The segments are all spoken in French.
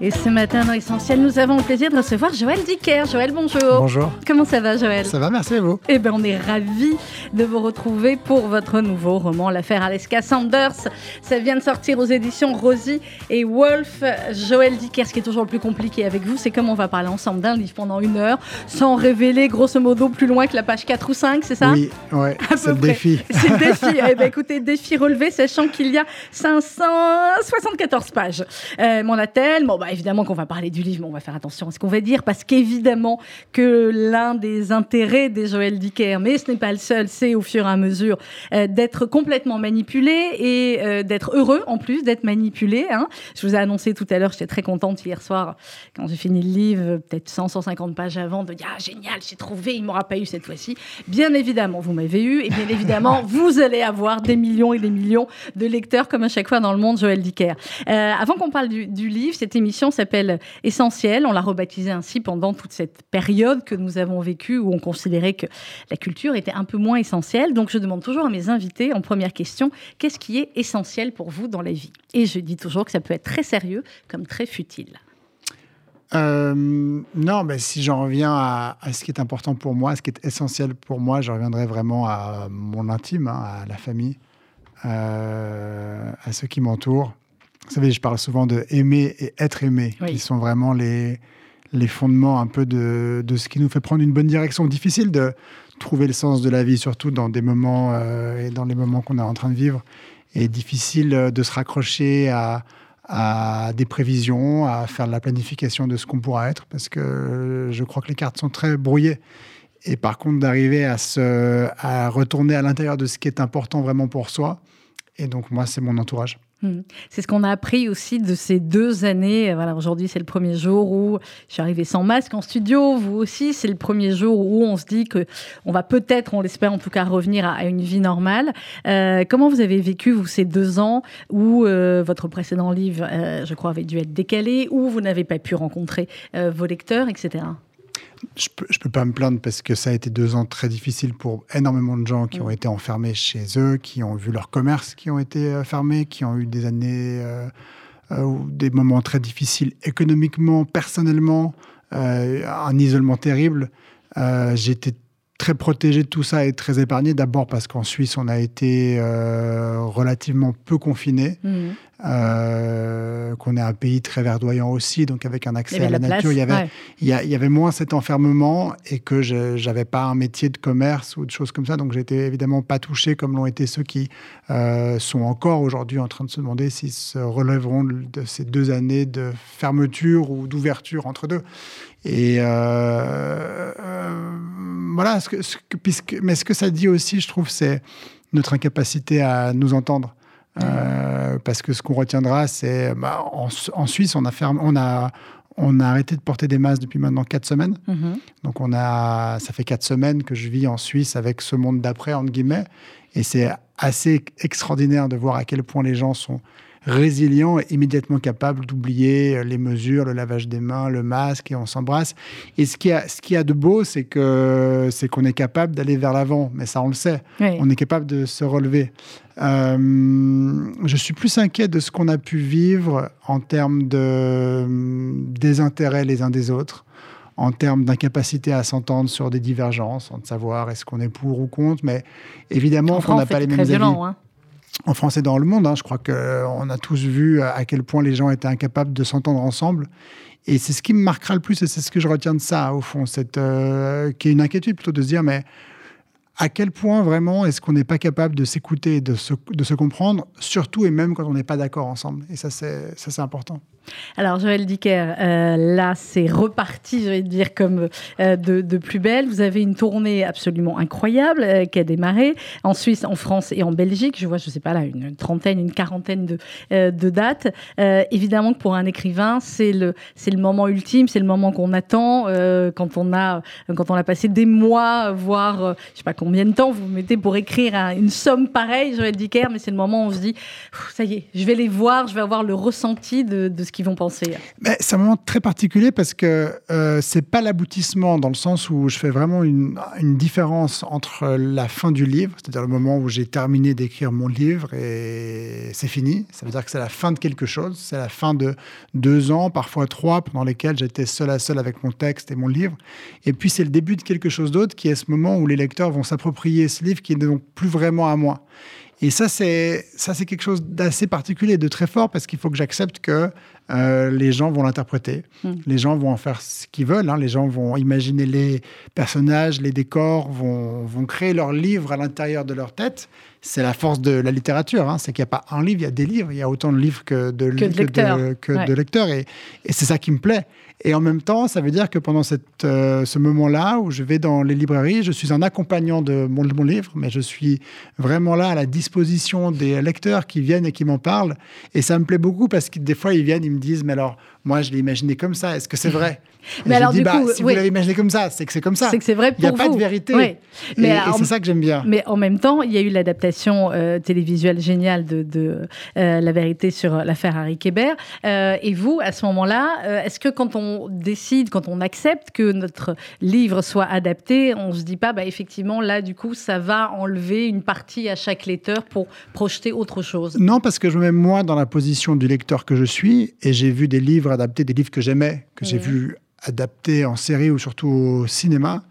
Et ce matin dans Essentiel, nous avons le plaisir de recevoir Joël Dicker. Joël, bonjour. Bonjour. Comment ça va, Joël? Ça va, merci à vous. Eh bien, on est ravis de vous retrouver pour votre nouveau roman, L'affaire Aleska Sanders. Ça vient de sortir aux éditions Rosie et Wolf. Joël Dicker, ce qui est toujours le plus compliqué avec vous, c'est comment on va parler ensemble d'un livre pendant une heure, sans révéler grosso modo plus loin que la page 4 ou 5, c'est ça? Oui, ouais, c'est le défi. C'est le défi. eh bien, écoutez, défi relevé, sachant qu'il y a 574 pages. Euh, mon attel, bon, bah, évidemment qu'on va parler du livre, mais on va faire attention à ce qu'on va dire, parce qu'évidemment que l'un des intérêts des Joël Dicker, mais ce n'est pas le seul, c'est au fur et à mesure euh, d'être complètement manipulé et euh, d'être heureux en plus d'être manipulé. Hein. Je vous ai annoncé tout à l'heure, j'étais très contente hier soir quand j'ai fini le livre, peut-être 100, 150 pages avant, de dire ah génial, j'ai trouvé, il m'aura pas eu cette fois-ci. Bien évidemment, vous m'avez eu, et bien évidemment, vous allez avoir des millions et des millions de lecteurs comme à chaque fois dans le monde Joël Dicker. Euh, avant qu'on parle du, du livre, cette émission s'appelle Essentiel. On l'a rebaptisé ainsi pendant toute cette période que nous avons vécue où on considérait que la culture était un peu moins essentielle. Donc je demande toujours à mes invités en première question, qu'est-ce qui est essentiel pour vous dans la vie? Et je dis toujours que ça peut être très sérieux comme très futile. Euh, non, mais si j'en reviens à, à, ce qui est important pour moi, ce qui est essentiel pour moi, je reviendrai vraiment à mon intime, hein, à la famille, euh, à ceux qui m'entourent. Vous savez, je parle souvent de aimer et être aimé, oui. qui sont vraiment les, les fondements un peu de, de, ce qui nous fait prendre une bonne direction. Difficile de trouver le sens de la vie, surtout dans des moments euh, et dans les moments qu'on est en train de vivre. Et difficile de se raccrocher à, à des prévisions, à faire de la planification de ce qu'on pourra être, parce que je crois que les cartes sont très brouillées. Et par contre, d'arriver à, se, à retourner à l'intérieur de ce qui est important vraiment pour soi. Et donc, moi, c'est mon entourage. Mmh. C'est ce qu'on a appris aussi de ces deux années. Voilà, aujourd'hui, c'est le premier jour où je suis arrivée sans masque en studio. Vous aussi, c'est le premier jour où on se dit que on va peut-être, on l'espère en tout cas, revenir à, une vie normale. Euh, comment vous avez vécu vous ces deux ans où euh, votre précédent livre, euh, je crois, avait dû être décalé, où vous n'avez pas pu rencontrer vos lecteurs, etc. Je peux, je peux pas me plaindre parce que ça a été deux ans très difficiles pour énormément de gens qui mmh. ont été enfermés chez eux, qui ont vu leur commerce qui ont été fermés, qui ont eu des années euh, euh, des moments très difficiles économiquement, personnellement, euh, un isolement terrible. Euh, J'étais très protégé de tout ça et très épargné. D'abord parce qu'en Suisse, on a été euh, relativement peu confiné, mmh. euh, qu'on est un pays très verdoyant aussi, donc avec un accès à la, la nature, il y, avait, ouais. il, y a, il y avait moins cet enfermement et que je n'avais pas un métier de commerce ou de choses comme ça. Donc j'étais évidemment pas touché comme l'ont été ceux qui euh, sont encore aujourd'hui en train de se demander s'ils se relèveront de ces deux années de fermeture ou d'ouverture entre deux. Et euh, voilà, ce que, ce que, puisque, mais ce que ça dit aussi, je trouve, c'est notre incapacité à nous entendre. Euh, parce que ce qu'on retiendra, c'est bah, en, en, Suisse, on a, fermé, on, a, on a arrêté de porter des masques depuis maintenant quatre semaines. Mm -hmm. Donc on a, ça fait quatre semaines que je vis en Suisse avec ce monde d'après, entre guillemets. Et c'est assez extraordinaire de voir à quel point les gens sont résilient et immédiatement capable d'oublier les mesures, le lavage des mains, le masque et on s'embrasse. Et ce qui a, ce qui a de beau, c'est que c'est qu'on est capable d'aller vers l'avant, mais ça on le sait. Oui. On est capable de se relever. Euh, je suis plus inquiet de ce qu'on a pu vivre en termes de désintérêt les uns des autres en termes d'incapacité à s'entendre sur des divergences, de savoir est-ce qu'on est pour ou contre, mais évidemment qu'on n'a pas les mêmes violent, avis. Hein en France et dans le monde. Hein. Je crois qu'on a tous vu à quel point les gens étaient incapables de s'entendre ensemble. Et c'est ce qui me marquera le plus, et c'est ce que je retiens de ça, au fond, cette, euh, qui est une inquiétude plutôt de se dire, mais à quel point vraiment est-ce qu'on n'est pas capable de s'écouter de se comprendre, surtout et même quand on n'est pas d'accord ensemble. Et ça, c'est important. Alors, Joël Dicker, euh, là, c'est reparti, je vais dire, comme euh, de, plus belle. Vous avez une tournée absolument incroyable euh, qui a démarré en Suisse, en France et en Belgique. Je vois, je ne sais pas là, une trentaine, une quarantaine de, dates. Évidemment que pour un écrivain, c'est le, moment ultime, c'est le moment qu'on attend quand on a, quand on a passé des mois, voire, je ne sais pas combien de temps vous mettez pour écrire un, une somme pareille, Joël Dicker, mais c'est le moment où on se dit, ça y est, je vais les voir, je vais avoir le ressenti de, de ce qui vont penser C'est un moment très particulier parce que euh, c'est pas l'aboutissement dans le sens où je fais vraiment une, une différence entre la fin du livre, c'est-à-dire le moment où j'ai terminé d'écrire mon livre et c'est fini. Ça veut dire que c'est la fin de quelque chose, c'est la fin de deux ans, parfois trois, pendant lesquels j'étais seul à seul avec mon texte et mon livre. Et puis c'est le début de quelque chose d'autre qui est ce moment où les lecteurs vont s'approprier ce livre qui n'est donc plus vraiment à moi. Et ça, c'est ça, c'est quelque chose d'assez particulier, de très fort, parce qu'il faut que j'accepte que euh, les gens vont l'interpréter. Hmm. Les gens vont en faire ce qu'ils veulent. Hein. Les gens vont imaginer les personnages, les décors, vont, vont créer leur livre à l'intérieur de leur tête. C'est la force de la littérature. Hein. C'est qu'il n'y a pas un livre, il y a des livres. Il y a autant de livres que de, que de lecteurs. que de lecteurs. Et, et c'est ça qui me plaît. Et en même temps, ça veut dire que pendant euh, ce moment-là où je vais dans les librairies, je suis un accompagnant de mon, mon, livre, mais je suis vraiment là à la disposition des lecteurs qui viennent et qui m'en parlent. Et ça me plaît beaucoup parce que des fois, ils viennent, ils me disent, mais alors, moi, je l'ai imaginé comme ça. Est-ce que c'est vrai? Mais alors, du bah, si vous l'avez imaginé comme ça, c'est que c'est comme ça. C'est que c'est vrai pour Il n'y a pas de vérité. Mais et, c'est ça que j'aime bien. Mais en même temps, il y a eu l'adaptation euh, télévisuelle géniale de, de euh, La vérité sur l'affaire Harry Kéber. Euh, et vous, à ce moment-là, est-ce que quand on décide, quand on accepte que notre livre soit adapté, on se dit pas, bah, effectivement, là, du coup, ça va enlever une partie à chaque lecteur pour projeter autre chose? Non, parce que je me mets moi dans la position du lecteur que je suis et j'ai vu des livres adapter des livres que j'aimais, que j'ai vu adaptés en série ou surtout au cinéma.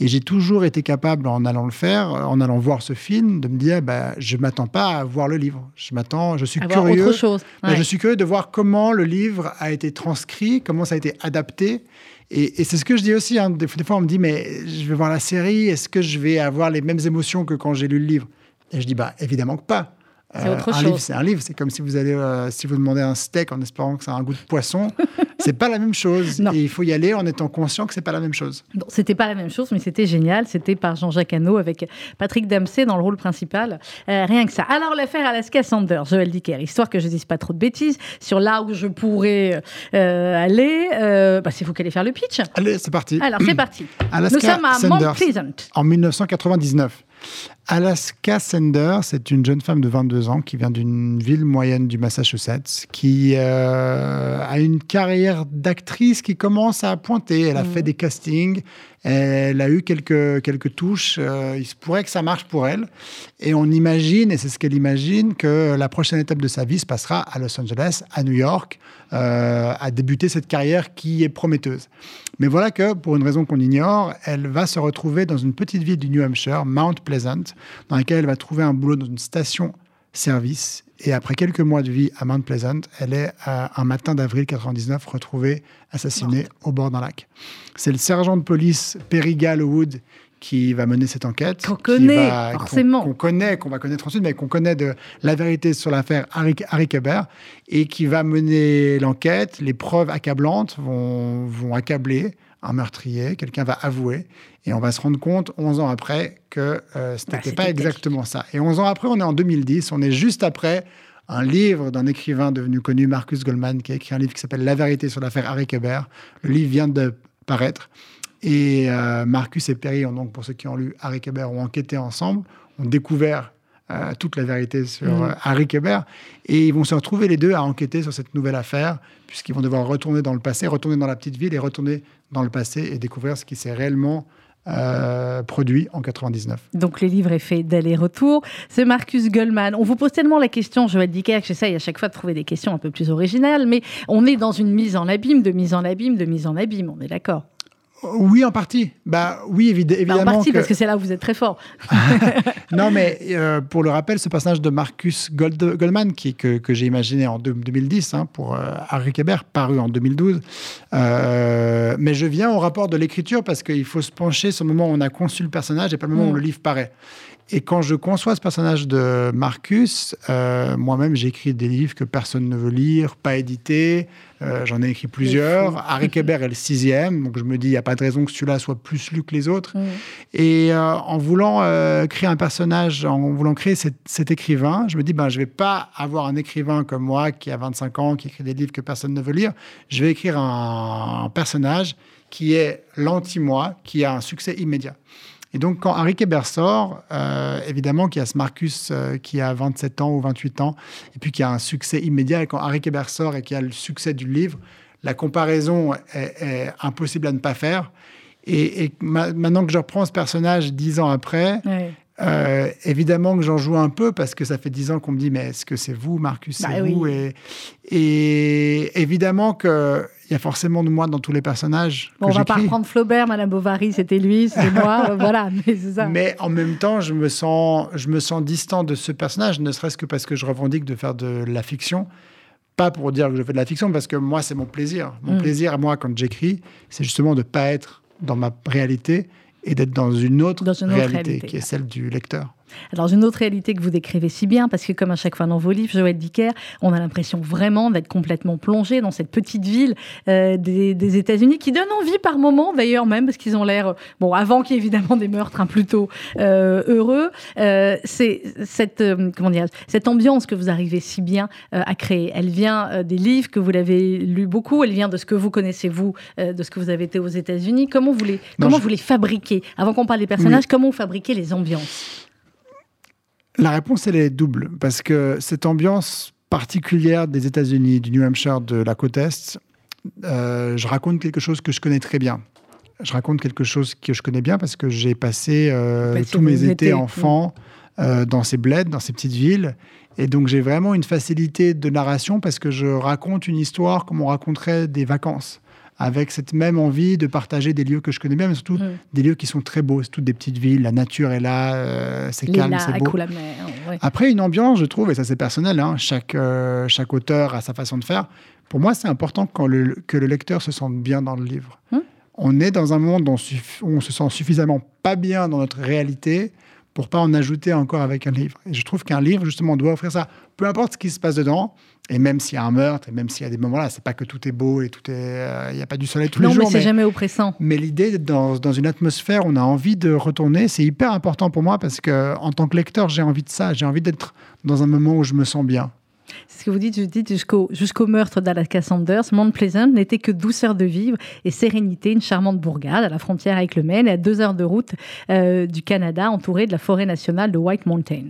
Et j'ai toujours été capable, en allant le faire, en allant voir ce film, de me dire, bah, je m'attends pas à voir le livre. Je m'attends, je suis curieux. chose. Bah, je suis curieux de voir comment le livre a été transcrit, comment ça a été adapté. Et, c'est ce que je dis aussi. Hein. Des, fois, on me dit, mais je vais voir la série, est-ce que je vais avoir les mêmes émotions que quand j'ai lu le livre? Et je dis, bah, évidemment que pas. C'est autre euh, chose. livre, c'est un livre. C'est comme si vous allez, euh, si vous demandez un steak en espérant que ça a un goût de poisson. c'est pas la même chose. Et il faut y aller en étant conscient que c'est pas la même chose. Bon, c'était pas la même chose, mais c'était génial. C'était par Jean-Jacques Hano avec Patrick Dempsey dans le rôle principal. Euh, rien que ça. Alors, l'affaire Alaska Sander, Joël Dicker, histoire que je dise pas trop de bêtises sur là où je pourrais aller. Bah, c'est vous qui allez faire le pitch. Allez, c'est parti. Alors, c'est parti. Alaska Nous sommes à Mount Pleasant. En 1999. Alaska Sender, c'est une jeune femme de 22 ans qui vient d'une ville moyenne du Massachusetts, qui euh, a une carrière d'actrice qui commence à pointer. Elle a mmh. fait des castings, elle a eu quelques, quelques touches. Euh, il se pourrait que ça marche pour elle. Et on imagine, et c'est ce qu'elle imagine, que la prochaine étape de sa vie se passera à Los Angeles, à New York, euh, à débuter cette carrière qui est prometteuse. Mais voilà que, pour une raison qu'on ignore, elle va se retrouver dans une petite ville du New Hampshire, Mount Pleasant, dans laquelle elle va trouver un boulot dans une station-service. Et après quelques mois de vie à Mount Pleasant, elle est, un matin d'avril 99, retrouvée assassinée au bord d'un lac. C'est le sergent de police Perry Gallowwood qui va mener cette enquête. Qu'on connaît, forcément. Qu'on connaît, qu'on va connaître ensuite, mais qu'on connaît de la vérité sur l'affaire Harry, Harry et qui va mener l'enquête. Les preuves accablantes vont, vont accabler un meurtrier, quelqu'un va avouer, et on va se rendre compte, 11 ans après, que euh, ce n'était bah, pas exactement ça. Et 11 ans après, on est en 2010, on est juste après un livre d'un écrivain devenu connu, Marcus Goldman, qui a écrit un livre qui s'appelle La vérité sur l'affaire Harry Kéber. Le livre vient de paraître. Et euh, Marcus et Perry, donc, pour ceux qui ont lu Harry Kéber, ont enquêté ensemble, ont découvert euh, toute la vérité sur mm. Harry Kéber. Et ils vont se retrouver les deux à enquêter sur cette nouvelle affaire, puisqu'ils vont devoir retourner dans le passé, retourner dans la petite ville et retourner dans le passé et découvrir ce qui s'est réellement euh, produit en 99. Donc le livre est fait d'aller-retour. C'est Marcus Goldman. On vous pose tellement la question, Joël Dicker, que j'essaye à chaque fois de trouver des questions un peu plus originales, mais on est dans une mise en abîme, de mise en abîme, de mise en abîme, on est d'accord oui, en partie. Bah oui, évidemment. Bah, en partie, parce que c'est là où vous êtes très fort. non, mais euh, pour le rappel, ce personnage de Marcus Goldman, qui, que, que j'ai imaginé en 2010 hein, pour euh, Harry Kéber, paru en 2012. Euh, mais je viens au rapport de l'écriture parce qu'il faut se pencher sur le moment où on a conçu le personnage et pas le moment où mm. le livre paraît. Et quand je conçois ce personnage de Marcus, euh, moi-même, j'écris des livres que personne ne veut lire, pas édités. Euh, j'en ai écrit plusieurs. Harry Kéber est le sixième, donc je me dis, il n'y a pas de raison que celui-là soit plus lu que les autres. Et euh, en voulant créer un personnage, en voulant créer cet, écrivain, je me dis, ben, je ne vais pas avoir un écrivain comme moi qui a 25 ans, qui écrit des livres que personne ne veut lire. Je vais écrire un personnage qui est l'anti-moi, qui a un succès immédiat. Et donc, quand Harry Kéber sort, euh, évidemment qu'il y a ce Marcus euh, qui a 27 ans ou 28 ans, et puis qui a un succès immédiat. Et quand Harry Kéber sort et qu'il y a le succès du livre, la comparaison est, impossible à ne pas faire. Et, maintenant que je reprends ce personnage dix ans après, euh, évidemment que j'en joue un peu parce que ça fait dix ans qu'on me dit mais est-ce que c'est vous, Marcus, c'est bah vous et, et, évidemment qu'il y a forcément de moi dans tous les personnages. on va pas reprendre Flaubert, Madame Bovary, c'était lui, c'est moi, voilà. Mais, ça. mais en même temps, je me sens, je me sens distant de ce personnage, ne serait-ce que parce que je revendique de faire de la fiction. Pas pour dire que je fais de la fiction, parce que moi, c'est mon plaisir. Mon mm. plaisir, moi, quand j'écris, c'est justement de ne pas être dans ma réalité et d'être dans une autre, réalité, qui est celle du lecteur. Alors, une autre réalité que vous décrivez si bien, parce que comme à chaque fois dans vos livres, Joël Dicker, on a l'impression vraiment d'être complètement plongé dans cette petite ville euh, des, États-Unis, qui donne envie par moments, d'ailleurs même, parce qu'ils ont l'air, bon, avant qu'il y ait évidemment des meurtres, hein, plutôt euh, heureux. Euh, c'est cette, comment dire, cette ambiance que vous arrivez si bien à créer. Elle vient des livres que vous l'avez lu beaucoup, elle vient de ce que vous connaissez, vous, de ce que vous avez été aux États-Unis. Comment vous les, comment vous les fabriquez? Avant qu'on parle des personnages, comment vous fabriquez les ambiances? La réponse, elle est double, parce que cette ambiance particulière des États-Unis, du New Hampshire, de la côte Est, euh, je raconte quelque chose que je connais très bien. Je raconte quelque chose que je connais bien parce que j'ai passé euh, tous mes étés enfants euh, dans ces bleds, dans ces petites villes. Et donc j'ai vraiment une facilité de narration parce que je raconte une histoire comme on raconterait des vacances avec cette même envie de partager des lieux que je connais bien, mais surtout mm. des lieux qui sont très beaux. C'est toutes des petites villes, la nature est là, euh, c'est calme, c'est beau. Après, une ambiance, je trouve, et ça c'est personnel, hein, chaque, euh, chaque auteur a sa façon de faire. Pour moi, c'est important quand le, que le lecteur se sente bien dans le livre. Mm. On est dans un monde où on se sent suffisamment pas bien dans notre réalité pour pas en ajouter encore avec un livre. Et je trouve qu'un livre, justement, doit offrir ça. Peu importe ce qui se passe dedans, et même s'il y a un meurtre, et même s'il y a des moments là, c'est pas que tout est beau et tout est, euh, il n'y a pas du soleil tous les jours. Non, mais c'est jamais oppressant. Mais l'idée d'être dans, dans, une atmosphère, où on a envie de retourner, c'est hyper important pour moi parce que en tant que lecteur, j'ai envie de ça. J'ai envie d'être dans un moment où je me sens bien. C'est ce que vous dites, vous dites jusqu'au jusqu'au meurtre d'Alaska Sanders, Mount Pleasant n'était que douceur de vivre et sérénité, une charmante bourgade à la frontière avec le Maine, à deux heures de route euh, du Canada, entourée de la forêt nationale de White Mountain.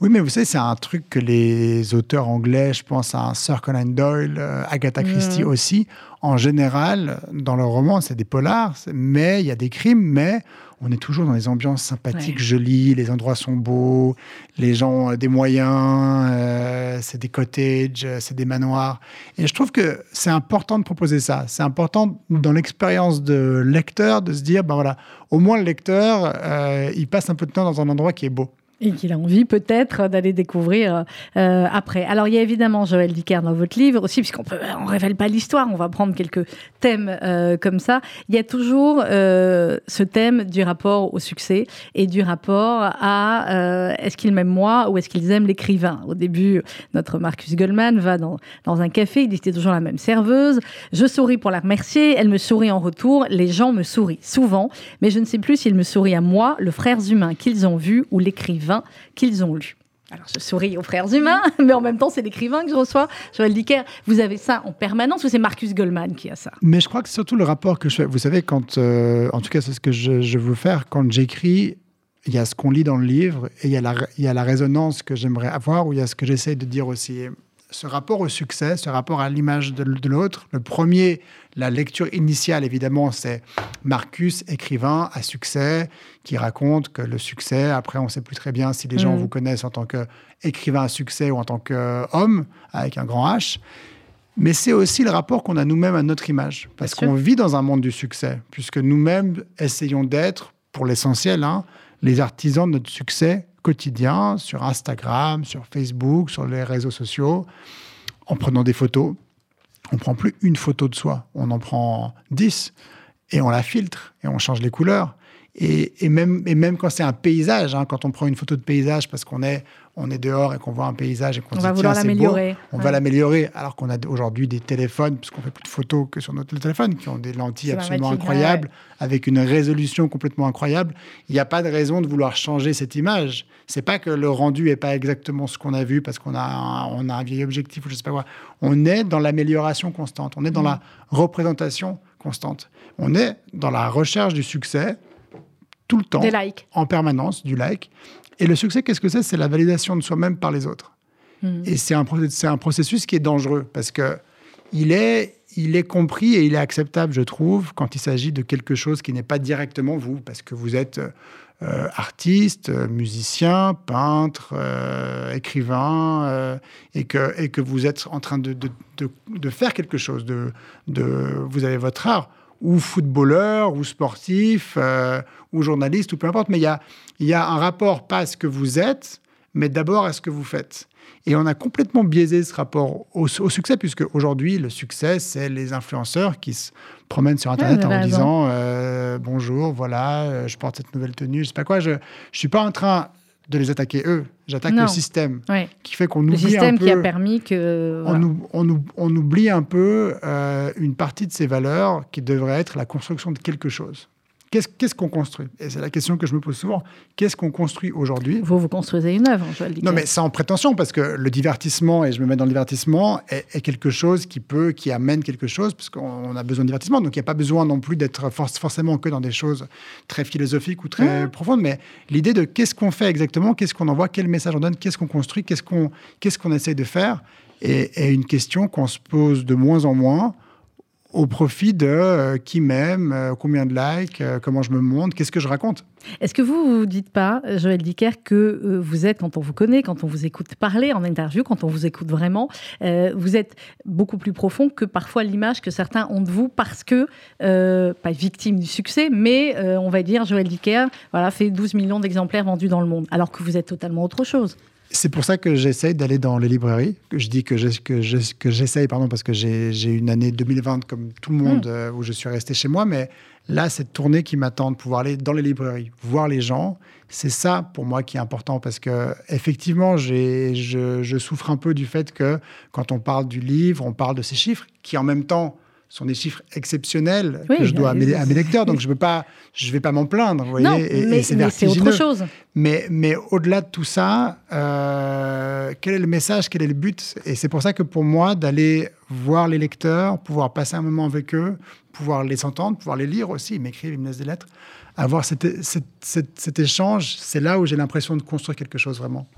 Oui, mais vous savez, c'est un truc que les auteurs anglais, je pense à Sir Conan Doyle, euh, Agatha Christie aussi, en général, dans leurs romans, c'est des polars, mais il y a des crimes, mais on est toujours dans des ambiances sympathiques, jolies, les endroits sont beaux, les gens ont des moyens, euh, c'est des cottages, c'est des manoirs. Et je trouve que c'est important de proposer ça. C'est important dans l'expérience de lecteur de se dire, ben voilà, au moins le lecteur, euh, il passe un peu de temps dans un endroit qui est beau et qu'il a envie peut-être d'aller découvrir euh, après. Alors il y a évidemment Joël Dicker dans votre livre aussi, puisqu'on on révèle pas l'histoire, on va prendre quelques thèmes euh, comme ça. Il y a toujours euh, ce thème du rapport au succès et du rapport à est-ce qu'ils m'aiment moi ou est-ce qu'ils aiment l'écrivain? Au début, notre Marcus Goldman va dans, dans un café, il dit c'était toujours la même serveuse. Je souris pour la remercier, elle me sourit en retour, les gens me sourient souvent, mais je ne sais plus s'ils me sourient à moi, le frère humain qu'ils ont vu ou l'écrivain qu'ils ont lu. Alors, je souris aux frères humains, mais en même temps, c'est l'écrivain que je reçois, Joël Dicker. Vous avez ça en permanence ou c'est Marcus Goldman qui a ça? Mais je crois que c'est surtout le rapport que je fais. Vous savez, quand, euh, en tout cas, c'est ce que je, veux faire quand j'écris. Il y a ce qu'on lit dans le livre et il y a la, il y a la résonance que j'aimerais avoir ou il y a ce que j'essaie de dire aussi ce rapport au succès, ce rapport à l'image de, l'autre. Le premier, la lecture initiale, évidemment, c'est Marcus, écrivain à succès, qui raconte que le succès, après, on ne sait plus très bien si les gens mm. vous connaissent en tant qu'écrivain à succès ou en tant qu'homme, avec un grand H. Mais c'est aussi le rapport qu'on a nous-mêmes à notre image. Parce qu'on vit dans un monde du succès, puisque nous-mêmes essayons d'être, pour l'essentiel, hein, les artisans de notre succès quotidien sur Instagram, sur Facebook, sur les réseaux sociaux, en prenant des photos. On prend plus une photo de soi, on en prend dix et on la filtre et on change les couleurs. Et, même, et même quand c'est un paysage, hein, quand on prend une photo de paysage parce qu'on est on est dehors et qu'on voit un paysage et qu'on se va vouloir l'améliorer. On va l'améliorer, alors qu'on a aujourd'hui des téléphones, puisqu'on fait plus de photos que sur notre téléphone, qui ont des lentilles absolument incroyables, avec une résolution complètement incroyable. Il n'y a pas de raison de vouloir changer cette image. C'est pas que le rendu est pas exactement ce qu'on a vu parce qu'on a un, on a un vieil objectif ou je sais pas quoi. On est dans l'amélioration constante. On est dans mm. la représentation constante. On est dans la recherche du succès tout le temps, Des likes. en permanence, du like. Et le succès, qu'est-ce que c'est? C'est la validation de soi-même par les autres. Hmm. Et c'est un, un processus qui est dangereux parce que il est, il est compris et il est acceptable, je trouve, quand il s'agit de quelque chose qui n'est pas directement vous, parce que vous êtes euh, artiste, euh, musicien, peintre, euh, écrivain, euh, et, que, et que vous êtes en train de, de, de- de faire quelque chose, de, de, vous avez votre art, ou footballeur, ou sportif, euh, ou journaliste, ou peu importe, mais il y a, il y a un rapport pas à ce que vous êtes, mais d'abord à ce que vous faites. Et on a complètement biaisé ce rapport au, au succès, puisque aujourd'hui, le succès, c'est les influenceurs qui se promènent sur Internet en raison. disant euh, Bonjour, voilà, euh, je porte cette nouvelle tenue, je sais pas quoi. Je ne suis pas en train de les attaquer eux, j'attaque le système Ouais. qui fait qu'on Le oublie un système peu. qui a permis que. on, voilà. ou- on ou- on oublie un peu euh, une partie de ces valeurs qui devrait être la construction de quelque chose. Qu'est-ce qu'on construit? Et c'est la question que je me pose souvent. Qu'est-ce qu'on construit aujourd'hui? Vous, vous construisez une œuvre, Joël Dicker. non, mais sans prétention, parce que le divertissement, et je me mets dans le divertissement, est, est quelque chose qui peut, qui amène quelque chose, parce qu'on on a besoin de divertissement. Donc, il n'y a pas besoin non plus d'être forc- forcément que dans des choses très philosophiques ou très profondes, mais l'idée de qu'est-ce qu'on fait exactement, qu'est-ce qu'on envoie, quel message on donne, qu'est-ce qu'on construit, qu'est-ce qu'on qu'est-ce qu'on essaye de faire, est, est une question qu'on se pose de moins en moins au profit de euh, qui m'aime, euh, combien de likes, euh, comment je me montre, qu'est-ce que je raconte. Est-ce que vous vous dites pas, Joël Dicker, que vous êtes, quand on vous connaît, quand on vous écoute parler en interview, quand on vous écoute vraiment, vous êtes beaucoup plus profond que parfois l'image que certains ont de vous parce que, pas victime du succès, mais on va dire, Joël Dicker voilà, fait 12 millions d'exemplaires vendus dans le monde, alors que vous êtes totalement autre chose. C'est pour ça que j'essaye d'aller dans les librairies. Que je dis que j'essaye, pardon, parce que j'ai une année 2020 comme tout le monde euh, où je suis resté chez moi. Mais là, cette tournée qui m'attend de pouvoir aller dans les librairies, voir les gens, c'est ça pour moi qui est important parce que effectivement, je souffre un peu du fait que quand on parle du livre, on parle de ces chiffres qui en même temps sont des chiffres exceptionnels Oui, que je dois à bah, mes, à mes lecteurs. Donc je ne pas, je vais pas m'en plaindre, vous voyez. et- c'est autre chose. Mais, mais au-delà de tout ça, euh, quel est le message, quel est le but? Et c'est pour ça que pour moi, d'aller voir les lecteurs, pouvoir passer un moment avec eux, pouvoir les entendre, pouvoir les lire aussi, ils m'écrivent, ils me laissent des lettres, avoir cet échange, c'est là où j'ai l'impression de construire quelque chose vraiment.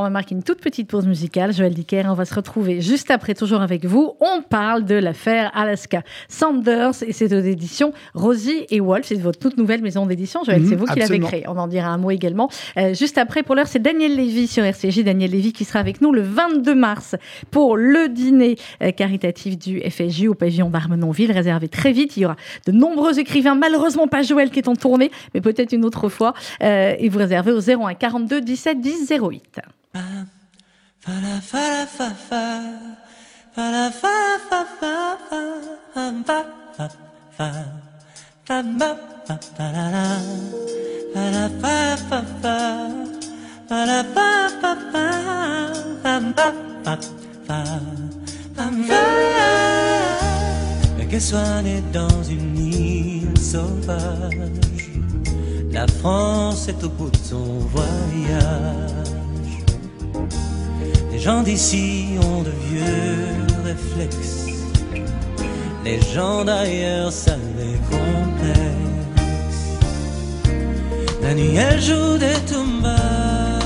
On va marquer une toute petite pause musicale. Joël Dicker, on va se retrouver juste après, toujours avec vous. On parle de l'affaire Alaska Sanders et c'est aux éditions Rosie et Wolf. C'est votre toute nouvelle maison d'édition. Joël, Mhm, c'est vous qui l'avez créée. On en dira un mot également. Euh, juste après, pour l'heure, c'est Daniel Lévy sur RCJ. Daniel Lévy qui sera avec nous le 22 mars pour le dîner euh, caritatif du FSJ au pavillon d'Armenonville, réservé très vite. Il y aura de nombreux écrivains, malheureusement pas Joël qui est en tournée, mais peut-être une autre fois. Euh, et vous réservez au 01 42 17 10 08. Qu'elle soit née dans une île sauvage, la France est au bout de son voyage les gens d'ici ont de vieux réflexes. Les gens d'ailleurs, ça les complexe. La nuit, elle joue des tumbas.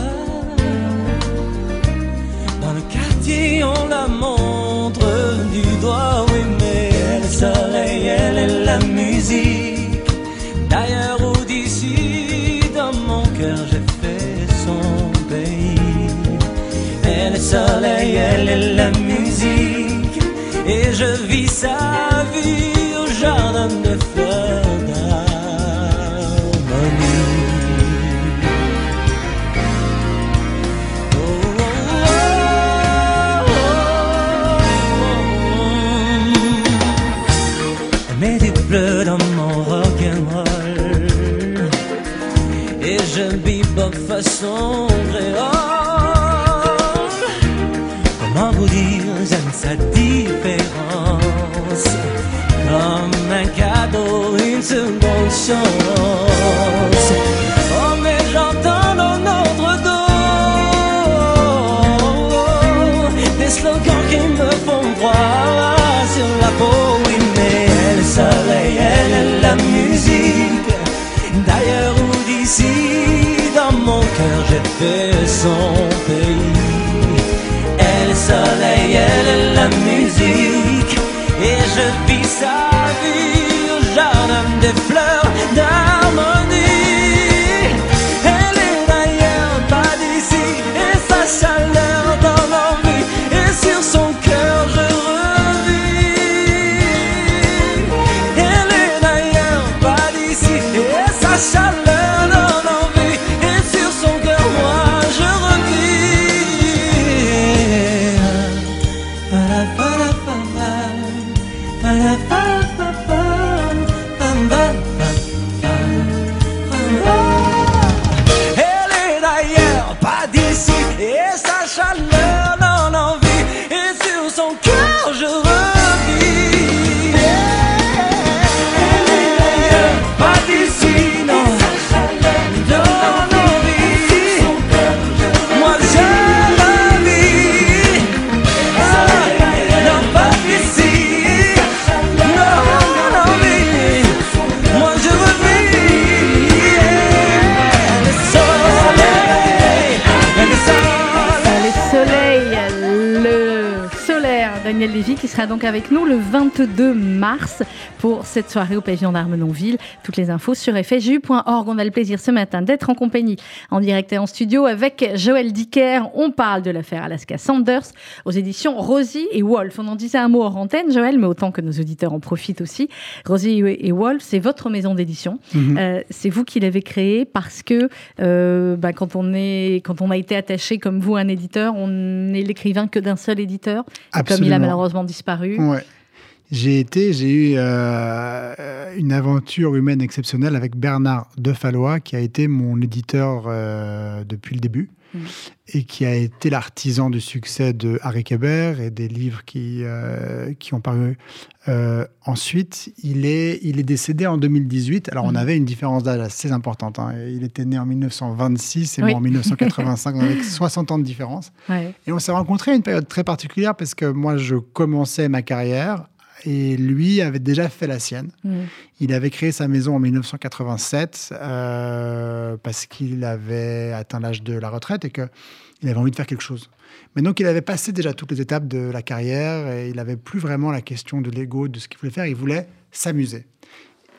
Dans le quartier, on la montre du doigt, oui, mais elle est le soleil, elle est la musique. Soleil, elle est la musique. Et je vis sa vie au jardin de fleurs d'harmonie. Oh, met du bleu dans mon rock'n'roll Et je bebop façon créole une seconde chance Oh mais j'entends dans notre dos Des slogans qui me font froid sur la peau Oui mais elle soleil, elle est la musique. D'ailleurs cœur, j'ai fait son pays. Elle soleil, elle est la musique, et je vis sa vie avec nous le 22 mars pour cette soirée au pavillon d'Armenonville. Toutes les infos sur fju.org. On a le plaisir ce matin d'être en compagnie en direct et en studio avec Joël Dicker. On parle de l'affaire Alaska Sanders aux éditions Rosie et Wolf. On en disait un mot hors antenne, Joël, mais autant que nos auditeurs en profitent aussi. Rosie et Wolf, c'est votre maison d'édition. Euh, c'est vous qui l'avez créée parce que euh, bah, quand, on est, quand on a été attaché comme vous à un éditeur, on n'est l'écrivain que d'un seul éditeur. Comme il a malheureusement disparu. Ouais. J'ai été, j'ai eu euh, une aventure humaine exceptionnelle avec Bernard Defalois, qui a été mon éditeur euh, depuis le début Mm. et qui a été l'artisan du succès de Harry Kéber et des livres qui, euh, qui ont paru euh, ensuite. Il est, il est décédé en 2018. Alors, on Mm. avait une différence d'âge assez importante. hein. Il était né en 1926 et Oui. moi en 1985, on avait 60 ans de différence. Ouais. Et on s'est rencontrés à une période très particulière parce que moi, je commençais ma carrière et lui avait déjà fait la sienne. Mm. Il avait créé sa maison en 1987 euh, parce qu'il avait atteint l'âge de la retraite et qu'il avait envie de faire quelque chose. Mais donc, il avait passé déjà toutes les étapes de la carrière et il n'avait plus vraiment la question de l'ego, de ce qu'il voulait faire. Il voulait s'amuser.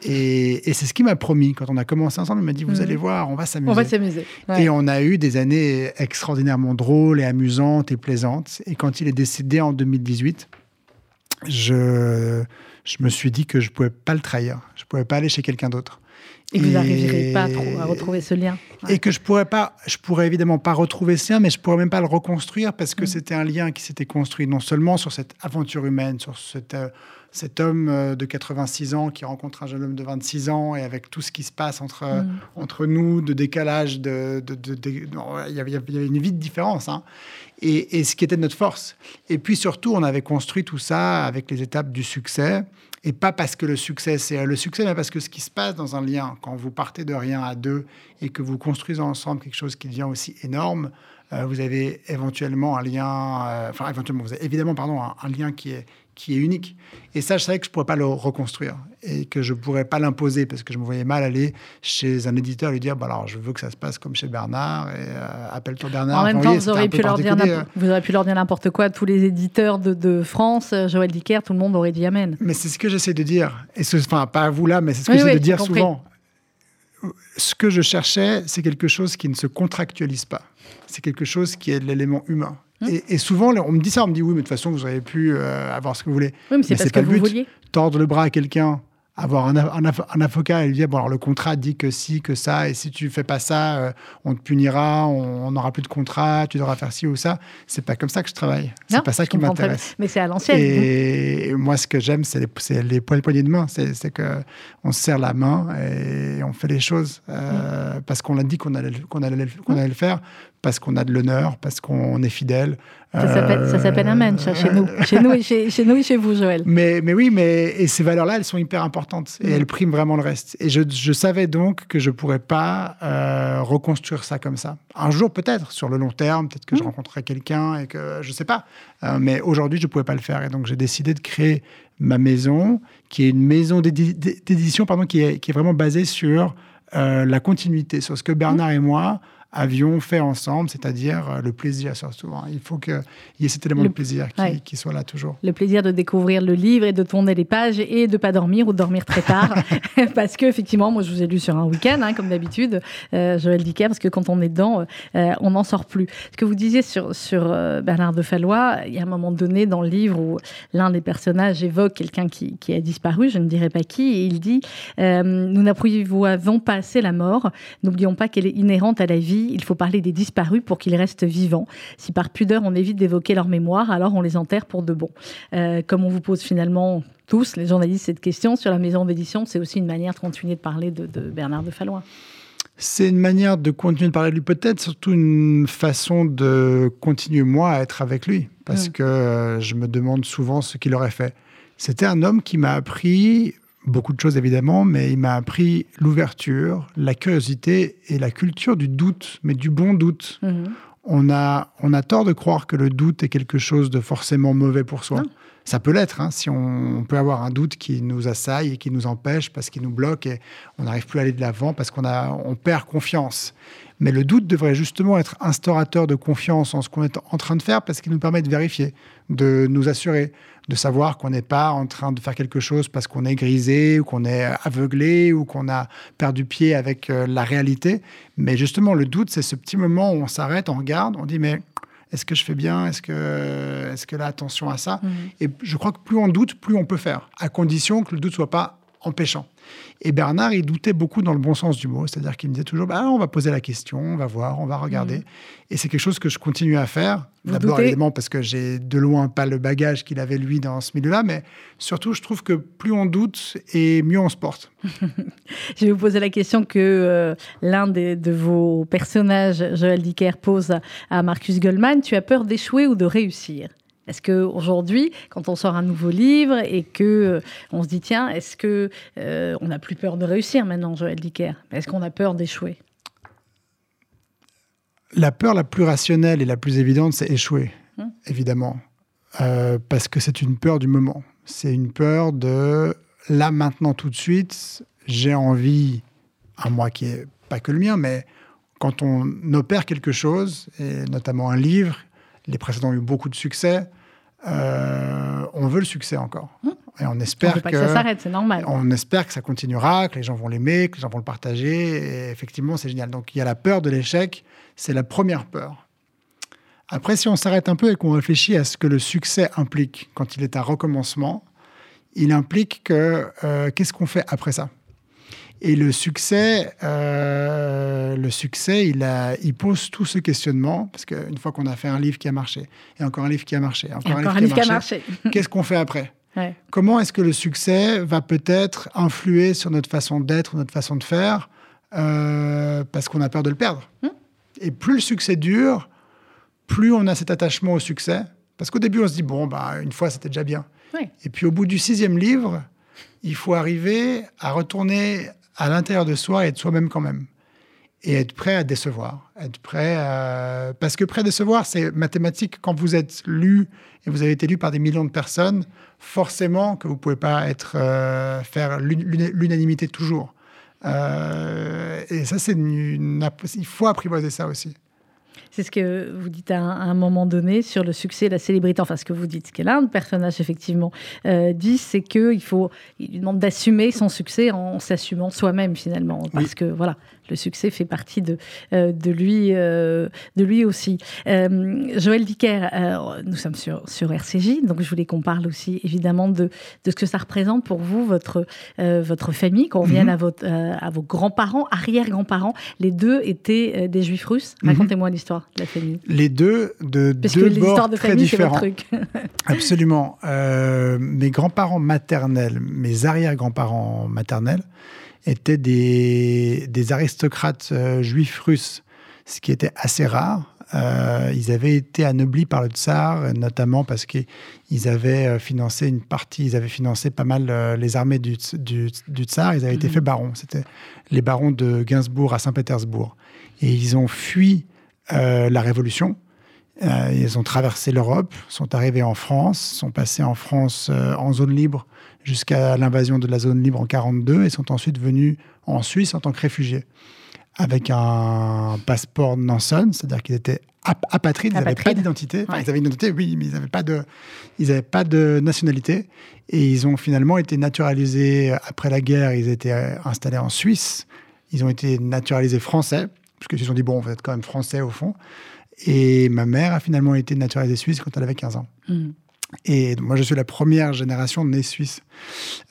Et, et c'est ce qu'il m'a promis quand on a commencé ensemble. Il m'a dit, vous Mhm. allez voir, on va s'amuser. On va s'amuser. Ouais. Et on a eu des années extraordinairement drôles et amusantes et plaisantes. Et quand il est décédé en 2018, je, je me suis dit que je ne pouvais pas le trahir. Je ne pouvais pas aller chez quelqu'un d'autre. Et vous Et- n'arriverez pas à retrouver ce lien. Et que je pourrais pas, je pourrais évidemment pas retrouver ce lien, mais je pourrais même pas le reconstruire parce que Mm. c'était un lien qui s'était construit non seulement sur cette aventure humaine, sur cet, euh, cet homme euh, de 86 ans qui rencontre un jeune homme de 26 ans et avec tout ce qui se passe entre, euh, Mm. entre nous, de décalage, de, il y avait, il y avait une vie de différence. hein. Et, ce qui était notre force. Et puis surtout, on avait construit tout ça avec les étapes du succès. Et pas parce que le succès, c'est le succès, mais parce que ce qui se passe dans un lien, quand vous partez de rien à deux et que vous construisez ensemble quelque chose qui devient aussi énorme, euh, vous avez éventuellement un lien, euh, enfin éventuellement, vous avez évidemment, pardon, un lien qui est, qui est unique. Et ça, je savais que je ne pourrais pas le reconstruire et que je ne pourrais pas l'imposer parce que je me voyais mal aller chez un éditeur et lui dire, bah, alors je veux que ça se passe comme chez Bernard et euh, appelle-toi Bernard. En même temps, vous auriez, pu leur dire n'importe- vous auriez pu leur dire n'importe quoi. Tous les éditeurs de, de France, euh, Joël Dicker, tout le monde aurait dit Amen. Mais c'est ce que j'essaie de dire. Et ce, enfin, pas à vous là, mais c'est ce que Oui, j'essaie oui, de dire compris. souvent. Ce que je cherchais, c'est quelque chose qui ne se contractualise pas. C'est quelque chose qui est de l'élément humain. Hum. Et, et souvent, on me dit ça, on me dit oui, mais de toute façon, vous auriez pu euh, avoir ce que vous voulez. Oui, mais c'est c'est que pas le but. vouliez. Tordre le bras à quelqu'un, avoir un, un, un avocat et lui dire bon, alors le contrat dit que si, que ça, et si tu fais pas ça, euh, on te punira, on n'aura plus de contrat, tu devras faire ci ou ça. C'est pas comme ça que je travaille. C'est pas ça qui m'intéresse. Mais c'est à l'ancienne. Et moi, ce que j'aime, c'est les, les poignées de main. C'est que on se serre la main et on fait les choses euh, parce qu'on a dit qu'on allait, le- qu'on allait, le- qu'on allait le faire, parce qu'on a de l'honneur, parce qu'on est fidèle. Ça s'appelle- ça s'appelle un mensch chez nous. Chez nous, et chez, chez nous et chez vous, Joël. Mais, mais oui, mais et ces valeurs-là, elles sont hyper importantes et Mm. elles priment vraiment le reste. Et je, je savais donc que je pourrais pas euh, reconstruire ça comme ça. Un jour, peut-être, sur le long terme, peut-être que je Mm. rencontrerai quelqu'un et que je sais pas. Euh, mais aujourd'hui, je pouvais pas le faire. Et donc, j'ai décidé de créer ma maison, qui est une maison d'édi- d'édition pardon, qui est, qui est vraiment basée sur euh, la continuité, sur ce que Bernard et moi avions fait ensemble, c'est-à-dire euh, le plaisir surtout. hein. Il faut qu'il y ait cet élément Le- de plaisir qui, ouais. qui soit là toujours. Le plaisir de découvrir le livre et de tourner les pages et de pas dormir ou de dormir très tard. parce que, effectivement, moi, je vous ai lu sur un week-end, hein, comme d'habitude, euh, Joël Dicker, parce que quand on est dedans, euh, on n'en sort plus. Ce que vous disiez sur, sur euh, Bernard de Fallois, il y a un moment donné dans le livre où l'un des personnages évoque quelqu'un qui, qui a disparu, je ne dirais pas qui, et il dit Nous n'apprivoisons pas assez la mort, n'oublions pas qu'elle est inhérente à la vie, il faut parler des disparus pour qu'ils restent vivants. Si par pudeur on évite d'évoquer leur mémoire, alors on les enterre pour de bon. Euh, comme on vous pose finalement tous, les journalistes, cette question sur la maison d'édition, c'est aussi une manière de continuer de parler de, de Bernard de Fallois. C'est une manière de continuer de parler de lui, peut-être surtout une façon de continuer moi à être avec lui, parce Mm. que euh, je me demande souvent ce qu'il aurait fait. C'était un homme qui m'a appris beaucoup de choses évidemment, mais il m'a appris l'ouverture, la curiosité et la culture du doute, mais du bon doute. Mhm. On a, on a tort de croire que le doute est quelque chose de forcément mauvais pour soi. Non. Ça peut l'être, hein, si on, on peut avoir un doute qui nous assaille et qui nous empêche parce qu'il nous bloque et on n'arrive plus à aller de l'avant parce qu'on a, on perd confiance. Mais le doute devrait justement être instaurateur de confiance en ce qu'on est en train de faire parce qu'il nous permet de vérifier, de nous assurer, de savoir qu'on n'est pas en train de faire quelque chose parce qu'on est grisé ou qu'on est aveuglé ou qu'on a perdu pied avec euh, la réalité. Mais justement, le doute, c'est ce petit moment où on s'arrête, on regarde, on dit mais est-ce que je fais bien? Est-ce que, est-ce que là, attention à ça? Mhm. Et je crois que plus on doute, plus on peut faire, à condition que le doute soit pas empêchant. Et Bernard, il doutait beaucoup dans le bon sens du mot, c'est-à-dire qu'il me disait toujours, bah, on va poser la question, on va voir, on va regarder. Et c'est quelque chose que je continue à faire. D'abord, évidemment, parce que j'ai de loin pas le bagage qu'il avait lui dans ce milieu-là, mais surtout, je trouve que plus on doute et mieux on se porte. Je vais vous poser la question que euh, l'un de vos personnages, Joël Dicker, pose à, à Marcus Goldman. Tu as peur d'échouer ou de réussir? Est-ce que aujourd'hui, quand on sort un nouveau livre et que euh, on se dit tiens, est-ce que euh, on n'a plus peur de réussir maintenant, Joël Dicker? Est-ce qu'on a peur d'échouer? La peur la plus rationnelle et la plus évidente, c'est échouer, Hmm. évidemment. Euh, parce que c'est une peur du moment. C'est une peur de là, maintenant, tout de suite, j'ai envie, à moi qui est pas que le mien, mais quand on opère quelque chose, et notamment un livre, les précédents ont eu beaucoup de succès, euh, on veut le succès encore. Hmm. Et on espère pas que, ça s'arrête, c'est normal. on espère que ça continuera, que les gens vont l'aimer, que les gens vont le partager. Et effectivement, c'est génial. Donc, il y a la peur de l'échec. C'est la première peur. Après, si on s'arrête un peu et qu'on réfléchit à ce que le succès implique quand il est un recommencement, il implique que euh, qu'est-ce qu'on fait après ça? Et le succès, euh, le succès, il, a, il pose tout ce questionnement parce qu'une fois qu'on a fait un livre qui a marché, et encore un livre qui a marché, Et encore, encore un livre qui a marché. qu'est-ce qu'on fait après? Ouais. Comment est-ce que le succès va peut-être influer sur notre façon d'être, notre façon de faire, euh, parce qu'on a peur de le perdre? Hmm. Et plus le succès dure, plus on a cet attachement au succès. Parce qu'au début, on se dit, bon, bah, une fois, c'était déjà bien. Ouais. Et puis au bout du sixième livre, il faut arriver à retourner à l'intérieur de soi et être soi-même quand même. Et être prêt à décevoir. Être prêt à... Parce que prêt à décevoir, c'est mathématique. Quand vous êtes lu et vous avez été lu par des millions de personnes, forcément que vous ne pouvez pas être, euh, faire l'un- l'una- l'unanimité toujours. Euh, et ça, c'est il faut apprivoiser ça aussi. C'est ce que vous dites à un, à un moment donné sur le succès la célébrité. Enfin, ce que vous dites, ce que l'un des personnages, effectivement, euh, dit, c'est qu'il faut, il lui demande d'assumer son succès en s'assumant soi-même, finalement. Parce que, voilà, le succès fait partie de, euh, de, lui, euh, de lui aussi. Euh, Joël euh, nous sommes sur, sur RCJ, donc je voulais qu'on parle aussi, évidemment, de, de ce que ça représente pour vous, votre, votre famille, qu'on revienne à, votre, euh, à vos grands-parents, arrière-grands-parents. Les deux étaient des juifs russes. Mhm. Racontez-moi l'histoire de la famille. Les deux de Parce que deux les bords de très famille, différents. truc. Absolument. Euh, mes grands-parents maternels, mes arrière-grands-parents maternels étaient des, des aristocrates euh, juifs russes, ce qui était assez rare. Euh, ils avaient été anoblis par le tsar, notamment parce qu'ils avaient euh, financé une partie, ils avaient financé pas mal euh, les armées du, ts- du, du tsar, ils avaient été Mhm. faits barons. C'était les barons de Gainsbourg à Saint-Pétersbourg. Et ils ont fui la révolution. Ils ont traversé l'Europe, sont arrivés en France, sont passés en France en zone libre jusqu'à l'invasion de la zone libre en 42 et sont ensuite venus en Suisse en tant que réfugiés. avec un passeport Nansen, c'est-à-dire qu'ils étaient apatrides, ils n'avaient pas d'identité. Enfin, Ils avaient une identité, oui, mais ils n'avaient pas, de, ils pas de nationalité. Et ils ont finalement été naturalisés après la guerre. Ils étaient installés en Suisse. Ils ont été naturalisés français, parce qu'ils se sont dit, bon, vous êtes quand même français au fond. Et ma mère a finalement été naturalisée suisse quand elle avait 15 ans. Hmm. Et moi, je suis la première génération née suisse.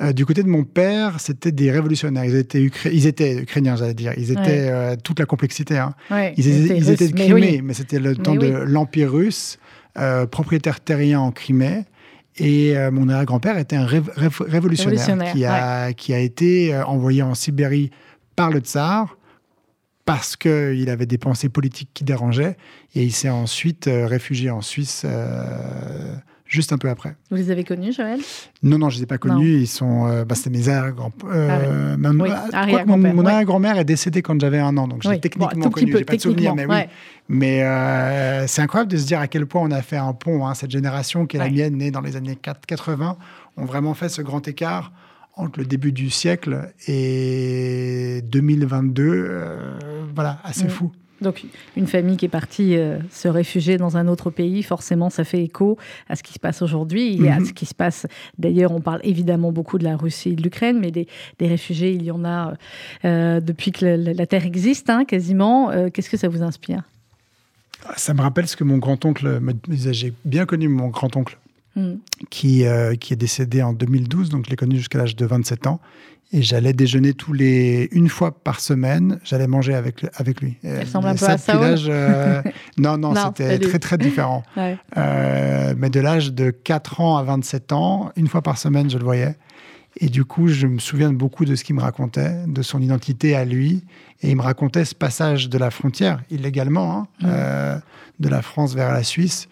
Euh, du côté de mon père, c'était des révolutionnaires. Ils étaient, ils étaient ukrainiens, j'allais dire. Ils étaient euh, toute la complexité. Hein. ils, étaient, de Crimée, mais, c'était le temps de l'Empire russe, euh, propriétaire terrien en Crimée. Et mon arrière-grand-père était un révolutionnaire, qui, a, qui a été envoyé en Sibérie par le tsar parce qu'il avait des pensées politiques qui dérangeaient. Et il s'est ensuite réfugié en Suisse juste un peu après. Vous les avez connus, Joël? Non, non, je ne les ai pas connus. Ils sont, euh, bah, c'était mes. Euh, ah mon, arrière-grand-mère est décédée quand j'avais un an, donc j'ai techniquement connu. J'ai pas de souvenir, mais oui. Mais euh, c'est incroyable de se dire à quel point on a fait un pont. Hein. Cette génération qui est la mienne, née dans les années 80, ont vraiment fait ce grand écart entre le début du siècle et 2022. voilà, assez fou. Donc une famille qui est partie euh, se réfugier dans un autre pays, forcément ça fait écho à ce qui se passe aujourd'hui et à mhm. ce qui se passe. D'ailleurs, on parle évidemment beaucoup de la Russie et de l'Ukraine, mais des, réfugiés, il y en a euh, depuis que la, Terre existe, hein, quasiment. Euh, qu'est-ce que ça vous inspire? Ça me rappelle ce que mon grand-oncle me disait. J'ai bien connu mon grand-oncle. Hmm. Qui, qui est décédé en 2012, donc je l'ai connu jusqu'à l'âge de 27 ans. Et j'allais déjeuner tous les une fois par semaine. J'allais manger avec avec lui. Ça ressemble un peu à ça. Euh, non, non, c'était très très différent. Euh, mais de l'âge de 4 ans à 27 ans, une fois par semaine, je le voyais. Et du coup, je me souviens beaucoup de ce qu'il me racontait, de son identité à lui. Et il me racontait ce passage de la frontière, illégalement, hein, euh, de la France vers la Suisse,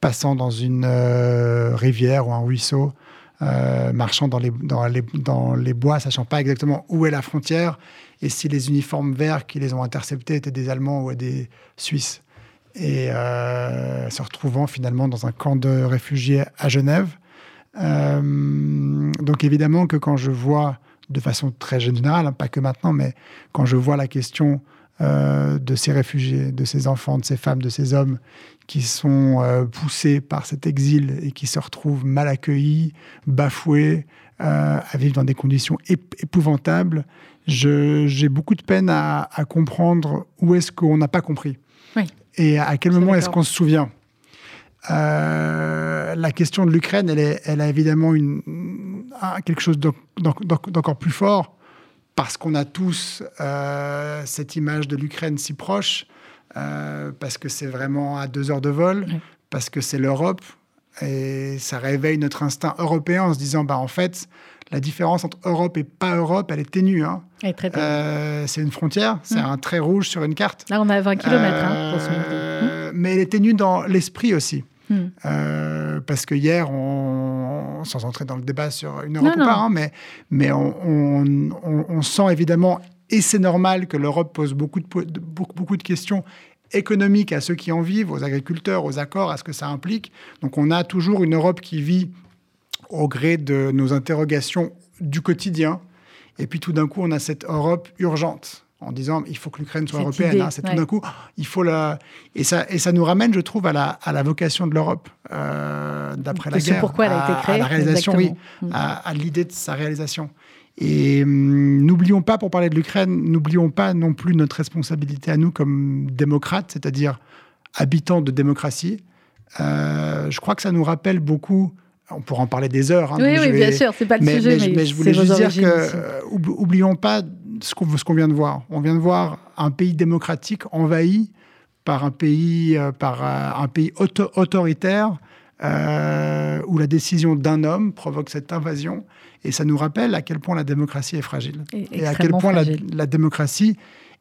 passant dans une rivière ou un ruisseau, euh, marchant dans les, dans, les, dans les bois, sachant pas exactement où est la frontière et si les uniformes verts qui les ont interceptés étaient des Allemands ou des Suisses. Et euh, se retrouvant finalement dans un camp de réfugiés à Genève. Euh, donc évidemment que quand je vois, de façon très générale, hein, pas que maintenant, mais quand je vois la question de ces réfugiés, de ces enfants, de ces femmes, de ces hommes qui sont euh, poussés par cet exil et qui se retrouvent mal accueillis, bafoués, euh, à vivre dans des conditions épouvantables, j'ai beaucoup de peine à, comprendre où est-ce qu'on n'a pas compris. Et à quel moment est-ce qu'on se souvient. Euh, la question de l'Ukraine, elle, elle, a évidemment une, quelque chose d'encore plus fort parce qu'on a tous cette image de l'Ukraine si proche, euh, parce que c'est vraiment à deux heures de vol, parce que c'est l'Europe, et ça réveille notre instinct européen en se disant, bah, en fait, la différence entre Europe et pas Europe, elle est ténue. Hein. Euh, c'est une frontière, c'est mm. un trait rouge sur une carte. Là, on a 20 km. Hein, euh, mm. Mais elle est ténue dans l'esprit aussi. Mm. parce que hier, on, sans entrer dans le débat sur une Europe ou pas, hein, mais, mais on, on, sent évidemment et c'est normal que l'Europe pose beaucoup de, beaucoup, de questions économiques à ceux qui en vivent, aux agriculteurs, aux accords, à ce que ça implique. Donc on a toujours une Europe qui vit au gré de nos interrogations du quotidien. Et puis tout d'un coup, on a cette Europe urgente en disant il faut que l'Ukraine soit européenne. Hein. c'est tout d'un coup, il faut la. Et ça, et ça nous ramène, je trouve, à la, à la vocation de l'Europe euh, d'après la guerre. pourquoi elle a été créée. À la réalisation, oui, mm. à l'idée de sa réalisation. Et hum, n'oublions pas, pour parler de l'Ukraine, n'oublions pas non plus notre responsabilité à nous comme démocrates, c'est-à-dire habitants de démocratie. Euh, je crois que ça nous rappelle beaucoup. On pourra en parler des heures. Hein, oui, oui, bien sûr, c'est pas le sujet. Mais, mais, je voulais juste dire que, euh, oublions pas ce qu'on vient de voir. On vient de voir un pays démocratique envahi par un pays, euh, par un pays autoritaire où la décision d'un homme provoque cette invasion et ça nous rappelle à quel point la démocratie est fragile. Et, à quel point la, démocratie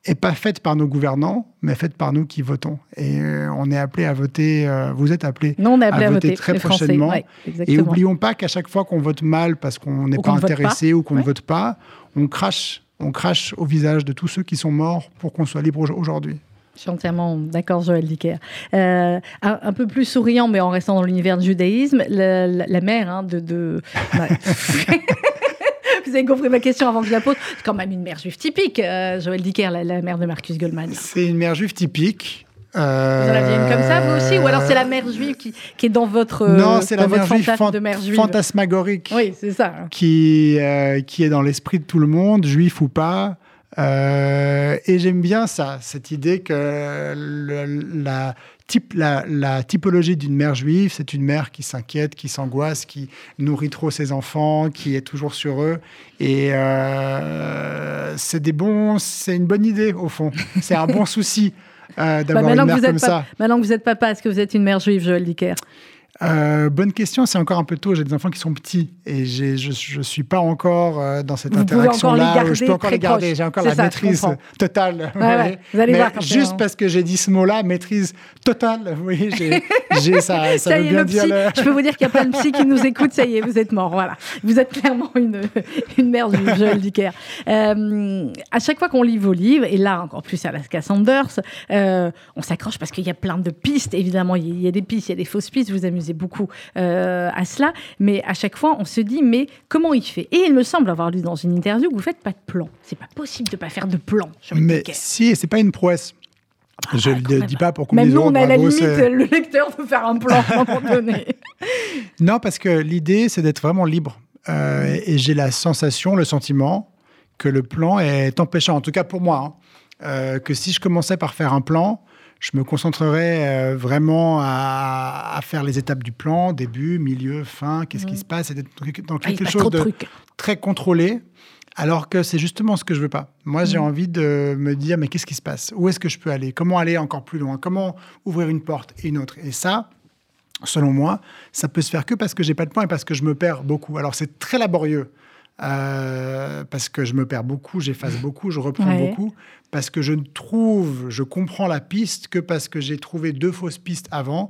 n'est pas faite par nos gouvernants, mais faite par nous qui votons. Et euh, on est appelé à voter, euh, vous êtes appelé, est à, voter, très prochainement. et n'oublions pas qu'à chaque fois qu'on vote mal parce qu'on n'est pas intéressé ou qu'on ne vote pas, on crache, on crache au visage de tous ceux qui sont morts pour qu'on soit libre aujourd'hui. Je suis entièrement d'accord, Joël Dicker. Euh, un, peu plus souriant, mais en restant dans l'univers du judaïsme, la, mère hein, de. vous avez compris ma question avant que je la pose. C'est quand même une mère juive typique, euh, Joël Dicker, la, la mère de Marcus Goldman. C'est une mère juive typique. Vous en aviez une comme ça, vous aussi Ou alors c'est la mère juive qui, qui est dans votre, Euh, Non, c'est la mère juive, fantasme fan- de mère juive fantasmagorique Oui, c'est ça. qui, euh, qui est dans l'esprit de tout le monde, juif ou pas. Euh, et j'aime bien ça, cette idée que le- la, type, la, la typologie d'une mère juive, c'est une mère qui s'inquiète, qui s'angoisse, qui nourrit trop ses enfants, qui est toujours sur eux. Et euh, c'est des bons, c'est une bonne idée au fond. C'est un bon souci euh, Bah, d'avoir une mère comme pa- ça. maintenant que vous êtes papa, est-ce que vous êtes une mère juive, Joël Dicker? Euh, bonne question, c'est encore un peu tôt. J'ai des enfants qui sont petits et je ne suis pas encore euh, dans cette interaction-là. Je peux encore les garder. J'ai encore la ça, maîtrise totale. Ouais, ouais. Vous allez Mais voir quand juste parce que j'ai dit ce mot-là, maîtrise totale. Oui, j'ai, ça, ça, Ça veut y est, bien le dire. psy, le- je peux vous dire qu'il y a plein de psy qui nous écoutent, ça y est, vous êtes mort, voilà. Vous êtes clairement une, une juive, Joël Dicker. Euh, à chaque fois qu'on lit vos livres, et là encore plus Alaska Sanders, euh, on s'accroche parce qu'il y a plein de pistes, évidemment, il y y a des pistes, il y a des fausses pistes, vous vous beaucoup euh, à cela, mais à chaque fois, on se dit, mais comment il fait? Et il me semble avoir lu dans une interview que vous faites pas de plan. C'est pas possible de pas faire de plan, Mais si, c'est pas une prouesse. je ouais, ne quand le même. dis pas pour qu'on me Même nous, oh, on a à la limite le lecteur de faire un plan à un moment donné. Non, parce que l'idée, c'est d'être vraiment libre. Euh, et j'ai la sensation, le sentiment que le plan est empêchant, en tout cas pour moi, hein. Euh, que si je commençais par faire un plan, je me concentrerais euh, vraiment à, à faire les étapes du plan, début, milieu, fin, qu'est-ce qui se passe, et d'être dans quelque chose de très contrôlé, alors que c'est justement ce que je veux pas. Moi, j'ai envie de me dire, mais qu'est-ce qui se passe? Où est-ce que je peux aller? Comment aller encore plus loin? Comment ouvrir une porte et une autre? Et ça, selon moi, ça peut se faire que parce que j'ai pas de plan et parce que je me perds beaucoup. Alors, c'est très laborieux. Euh, parce que je me perds beaucoup, j'efface beaucoup, je reprends Ouais. beaucoup, parce que je ne trouve, je comprends la piste que parce que j'ai trouvé deux fausses pistes avant,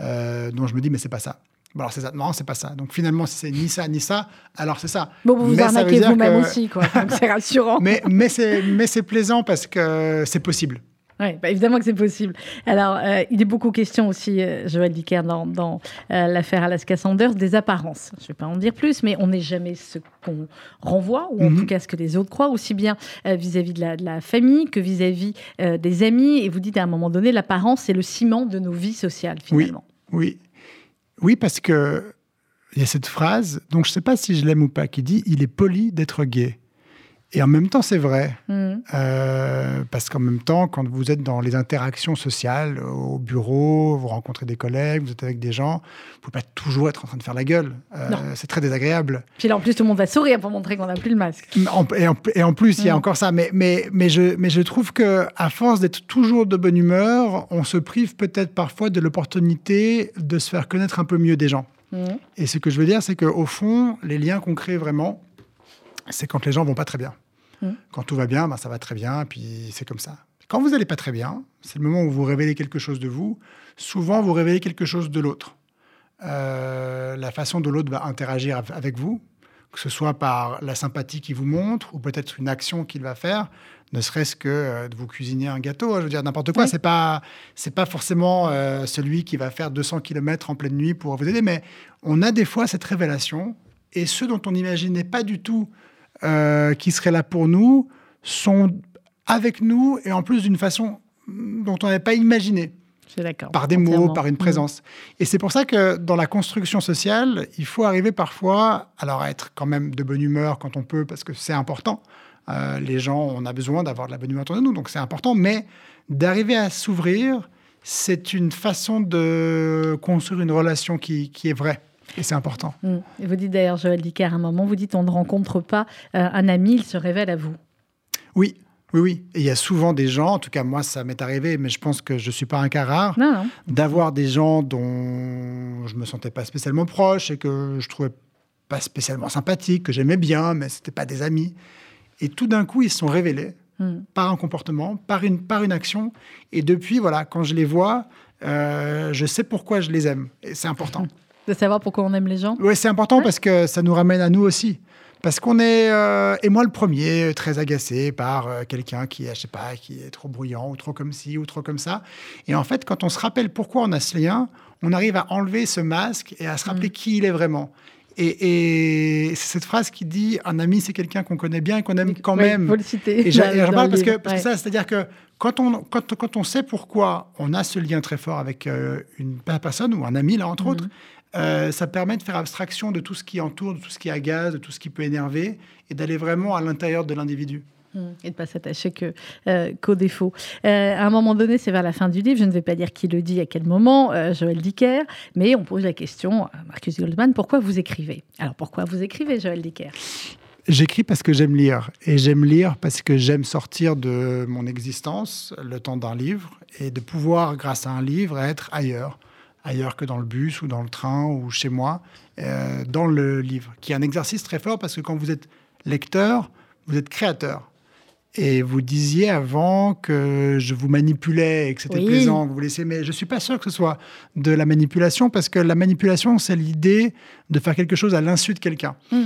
euh, dont je me dis mais c'est pas ça. Bon, alors c'est ça, non c'est pas ça. Donc finalement si c'est ni ça ni ça, alors c'est ça. Bon, vous vous Mais veut arnaquez vous-même que- aussi, quoi. C'est rassurant. Mais c'est plaisant parce que c'est possible. Oui, bah évidemment que c'est possible. Alors, euh, il est beaucoup question aussi, euh, Joël Dicker, dans, dans euh, l'affaire Alaska Sanders, des apparences. Je ne vais pas en dire plus, mais on n'est jamais ce qu'on renvoie, ou en Mhm. tout cas ce que les autres croient, aussi bien euh, vis-à-vis de, la, de la famille que vis-à-vis des amis. Et vous dites à un moment donné, l'apparence, c'est le ciment de nos vies sociales, finalement. Oui, oui parce que il y a cette phrase, donc je sais pas si je l'aime ou pas, qui dit il est poli d'être gay. Et en même temps, c'est vrai. Mhm. Euh, parce qu'en même temps, quand vous êtes dans les interactions sociales, au bureau, vous rencontrez des collègues, vous êtes avec des gens, vous pouvez pas toujours être en train de faire la gueule. Euh, c'est très désagréable. Puis là, en plus, tout le monde va sourire pour montrer qu'on n'a plus le masque. En- et, en, et en plus, il y a Mm. encore ça. Mais, mais, mais, je, mais je trouve que à force d'être toujours de bonne humeur, on se prive peut-être parfois de l'opportunité de se faire connaître un peu mieux des gens. Mhm. Et ce que je veux dire, c'est qu'au fond, les liens qu'on crée vraiment, c'est quand les gens vont pas très bien. Mm. Quand tout va bien, ben, ça va très bien, puis c'est comme ça. Quand vous n'allez pas très bien, c'est le moment où vous révélez quelque chose de vous. Souvent, vous révélez quelque chose de l'autre. Euh, la façon dont l'autre va interagir av- avec vous, que ce soit par la sympathie qu'il vous montre, ou peut-être une action qu'il va faire, ne serait-ce que euh, de vous cuisiner un gâteau, hein, je veux dire n'importe quoi. Oui. C'est pas c'est pas forcément euh, celui qui va faire 200 km en pleine nuit pour vous aider, mais on a des fois cette révélation, et ceux dont on n'imaginait pas du tout euh, qui seraient là pour nous sont avec nous, et en plus d'une façon dont on n'avait pas imaginé par des mots, par une présence. Et c'est pour ça que dans la construction sociale, il faut arriver parfois, alors à être quand même de bonne humeur quand on peut, parce que c'est important. Euh, les gens, on a besoin d'avoir de la bonne humeur autour de nous, donc c'est important. Mais d'arriver à s'ouvrir, c'est une façon de construire une relation qui, qui est vraie. Et c'est important. Mm. Et vous dites d'ailleurs, Joël Dicker, à un moment, vous dites on ne rencontre pas euh, un ami, il se révèle à vous. Oui, oui, oui. Et il y a souvent des gens, en tout cas moi ça m'est arrivé, mais je pense que je ne suis pas un cas rare, Non, non. d'avoir des gens dont je me sentais pas spécialement proche et que je trouvais pas spécialement sympathiques, que j'aimais bien, mais c'était pas des amis. Et tout d'un coup, ils se sont révélés Mm. par un comportement, par une, par une action. Et depuis, voilà, quand je les vois, euh, je sais pourquoi je les aime. Et c'est important. De savoir pourquoi on aime les gens. Oui, c'est important Ouais. parce que ça nous ramène à nous aussi. Parce qu'on est, euh, et moi le premier, très agacé par euh, quelqu'un qui, est, je sais pas, qui est trop bruyant ou trop comme ci ou trop comme ça. Et en fait, quand on se rappelle pourquoi on a ce lien, on arrive à enlever ce masque et à se rappeler qui il est vraiment. Et, et c'est cette phrase qui dit un ami, c'est quelqu'un qu'on connaît bien et qu'on aime quand Oui, même. faut le citer Et je parle le parce que, ça, c'est-à-dire que quand on, quand, quand on sait pourquoi on a ce lien très fort avec euh, une personne ou un ami, là, entre Mhm. autres, euh, ça permet de faire abstraction de tout ce qui entoure, de tout ce qui agace, de tout ce qui peut énerver et d'aller vraiment à l'intérieur de l'individu. Mm. Et de pas s'attacher euh, qu'aux défauts. Euh, à un moment donné, c'est vers la fin du livre, je ne vais pas dire qui le dit, à quel moment, euh, Joël Dicker, mais on pose la question à Marcus Goldman, pourquoi vous écrivez? Alors pourquoi vous écrivez, Joël Dicker? J'écris parce que j'aime lire. Et j'aime lire parce que j'aime sortir de mon existence le temps d'un livre et de pouvoir, grâce à un livre, être ailleurs. Ailleurs que dans le bus ou dans le train ou chez moi, euh, dans le livre. Qui est un exercice très fort parce que quand vous êtes lecteur, vous êtes créateur. Et vous disiez avant que je vous manipulais et que c'était Oui. plaisant, que vous laissez, mais je suis pas sûr que ce soit de la manipulation parce que la manipulation, c'est l'idée de faire quelque chose à l'insu de quelqu'un. Mm.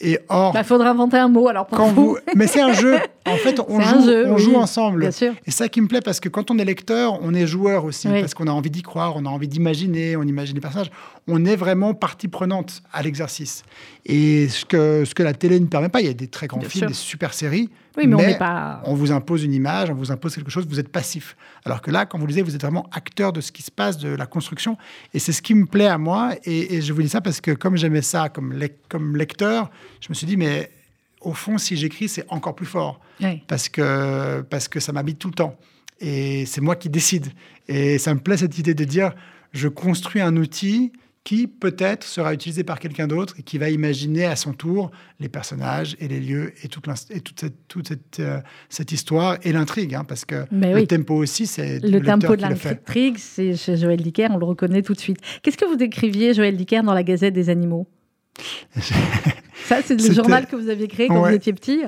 Et or, Il faudra inventer un mot alors pour quand vous. vous... Mais c'est un jeu. En fait, on, joue, un jeu, on oui. joue ensemble. Bien sûr. Et ça qui me plaît, parce que quand on est lecteur, on est joueur aussi, Oui. parce qu'on a envie d'y croire, on a envie d'imaginer, on imagine les personnages. On est vraiment partie prenante à l'exercice. Et ce que, ce que la télé ne permet pas, il y a des très grands Bien films, sûr. des super séries. Oui, mais, on n'est pas. on vous impose une image, on vous impose quelque chose, vous êtes passif. Alors que là, quand vous lisez, vous êtes vraiment acteur de ce qui se passe, de la construction. Et c'est ce qui me plaît à moi. Et, et je vous dis ça parce que comme j'aimais ça comme lecteur, je me suis dit, mais au fond, si j'écris, c'est encore plus fort. Oui. Parce que, parce que ça m'habite tout le temps. Et c'est moi qui décide. Et ça me plaît cette idée de dire, je construis un outil qui peut-être sera utilisé par quelqu'un d'autre et qui va imaginer à son tour les personnages et les lieux et toute, l'inst- et toute, cette, toute cette, euh, cette histoire et l'intrigue. hein, parce que Mais le oui. tempo aussi, c'est Le lecteur tempo de le l'intrigue, c'est chez Joël Dicker, on le reconnaît tout de suite. Qu'est-ce que vous décriviez, Joël Dicker, dans la Gazette des animaux? Ça, c'est le journal que vous aviez créé quand Ouais. vous étiez petit?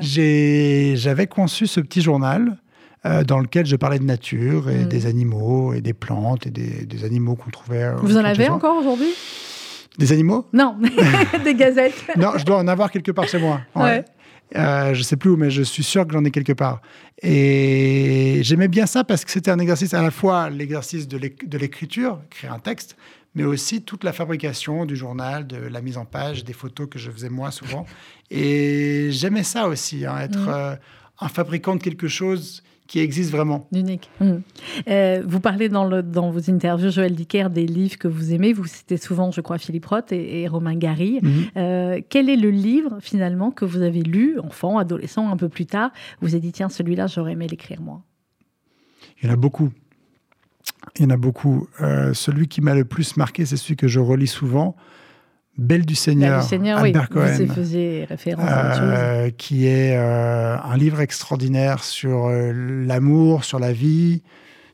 J'avais conçu ce petit journal euh, dans lequel je parlais de nature et Mm. des animaux et des plantes et des, des animaux qu'on trouvait. euh, Vous en avez encore aujourd'hui? Des animaux? Non, des gazettes. Non, je dois en avoir quelque part chez moi. Ouais. Euh, je sais plus où, mais je suis sûr que j'en ai quelque part. Et j'aimais bien ça parce que c'était un exercice à la fois l'exercice de l'éc- de l'écriture, écrire un texte, mais aussi toute la fabrication du journal, de la mise en page, des photos que je faisais moi souvent. Et j'aimais ça aussi, hein, être Mhm. euh, un fabricant de quelque chose qui existe vraiment. Unique. Mm. Euh, vous parlez dans, le, dans vos interviews, Joël Dicker, des livres que vous aimez. Vous citez souvent, je crois, Philippe Roth et, et Romain Gary. Mhm. Euh, quel est le livre, finalement, que vous avez lu, enfant, adolescent, un peu plus tard Vous avez dit, tiens, celui-là, j'aurais aimé l'écrire, moi? Il y en a beaucoup. Il y en a beaucoup. Euh, celui qui m'a le plus marqué, c'est celui que je relis souvent, Belle du Seigneur, du Seigneur, Albert oui, Cohen. faisiez référence euh, qui est euh, un livre extraordinaire sur euh, l'amour, sur la vie,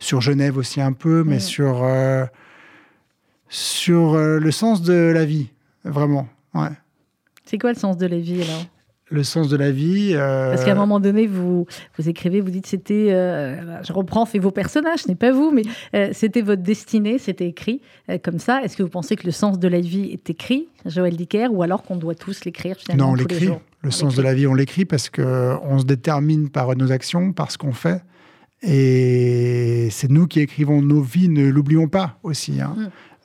sur Genève aussi un peu, mais Mm. sur, sur le sens de la vie, vraiment. Ouais. C'est quoi le sens de la vie, alors? Le sens de la vie. euh, Parce qu'à un moment donné, vous, vous écrivez, vous dites c'était, euh, je reprends, fait vos personnages, ce n'est pas vous, mais euh, c'était votre destinée, c'était écrit comme ça. Est-ce que vous pensez que le sens de la vie est écrit, Joël Dicker, ou alors qu'on doit tous l'écrire finalement Non, on tous les l'écrit. jours? Le On sens de la vie, on l'écrit parce que on se détermine par nos actions, par ce qu'on fait. Et c'est nous qui écrivons nos vies, ne l'oublions pas aussi. hein.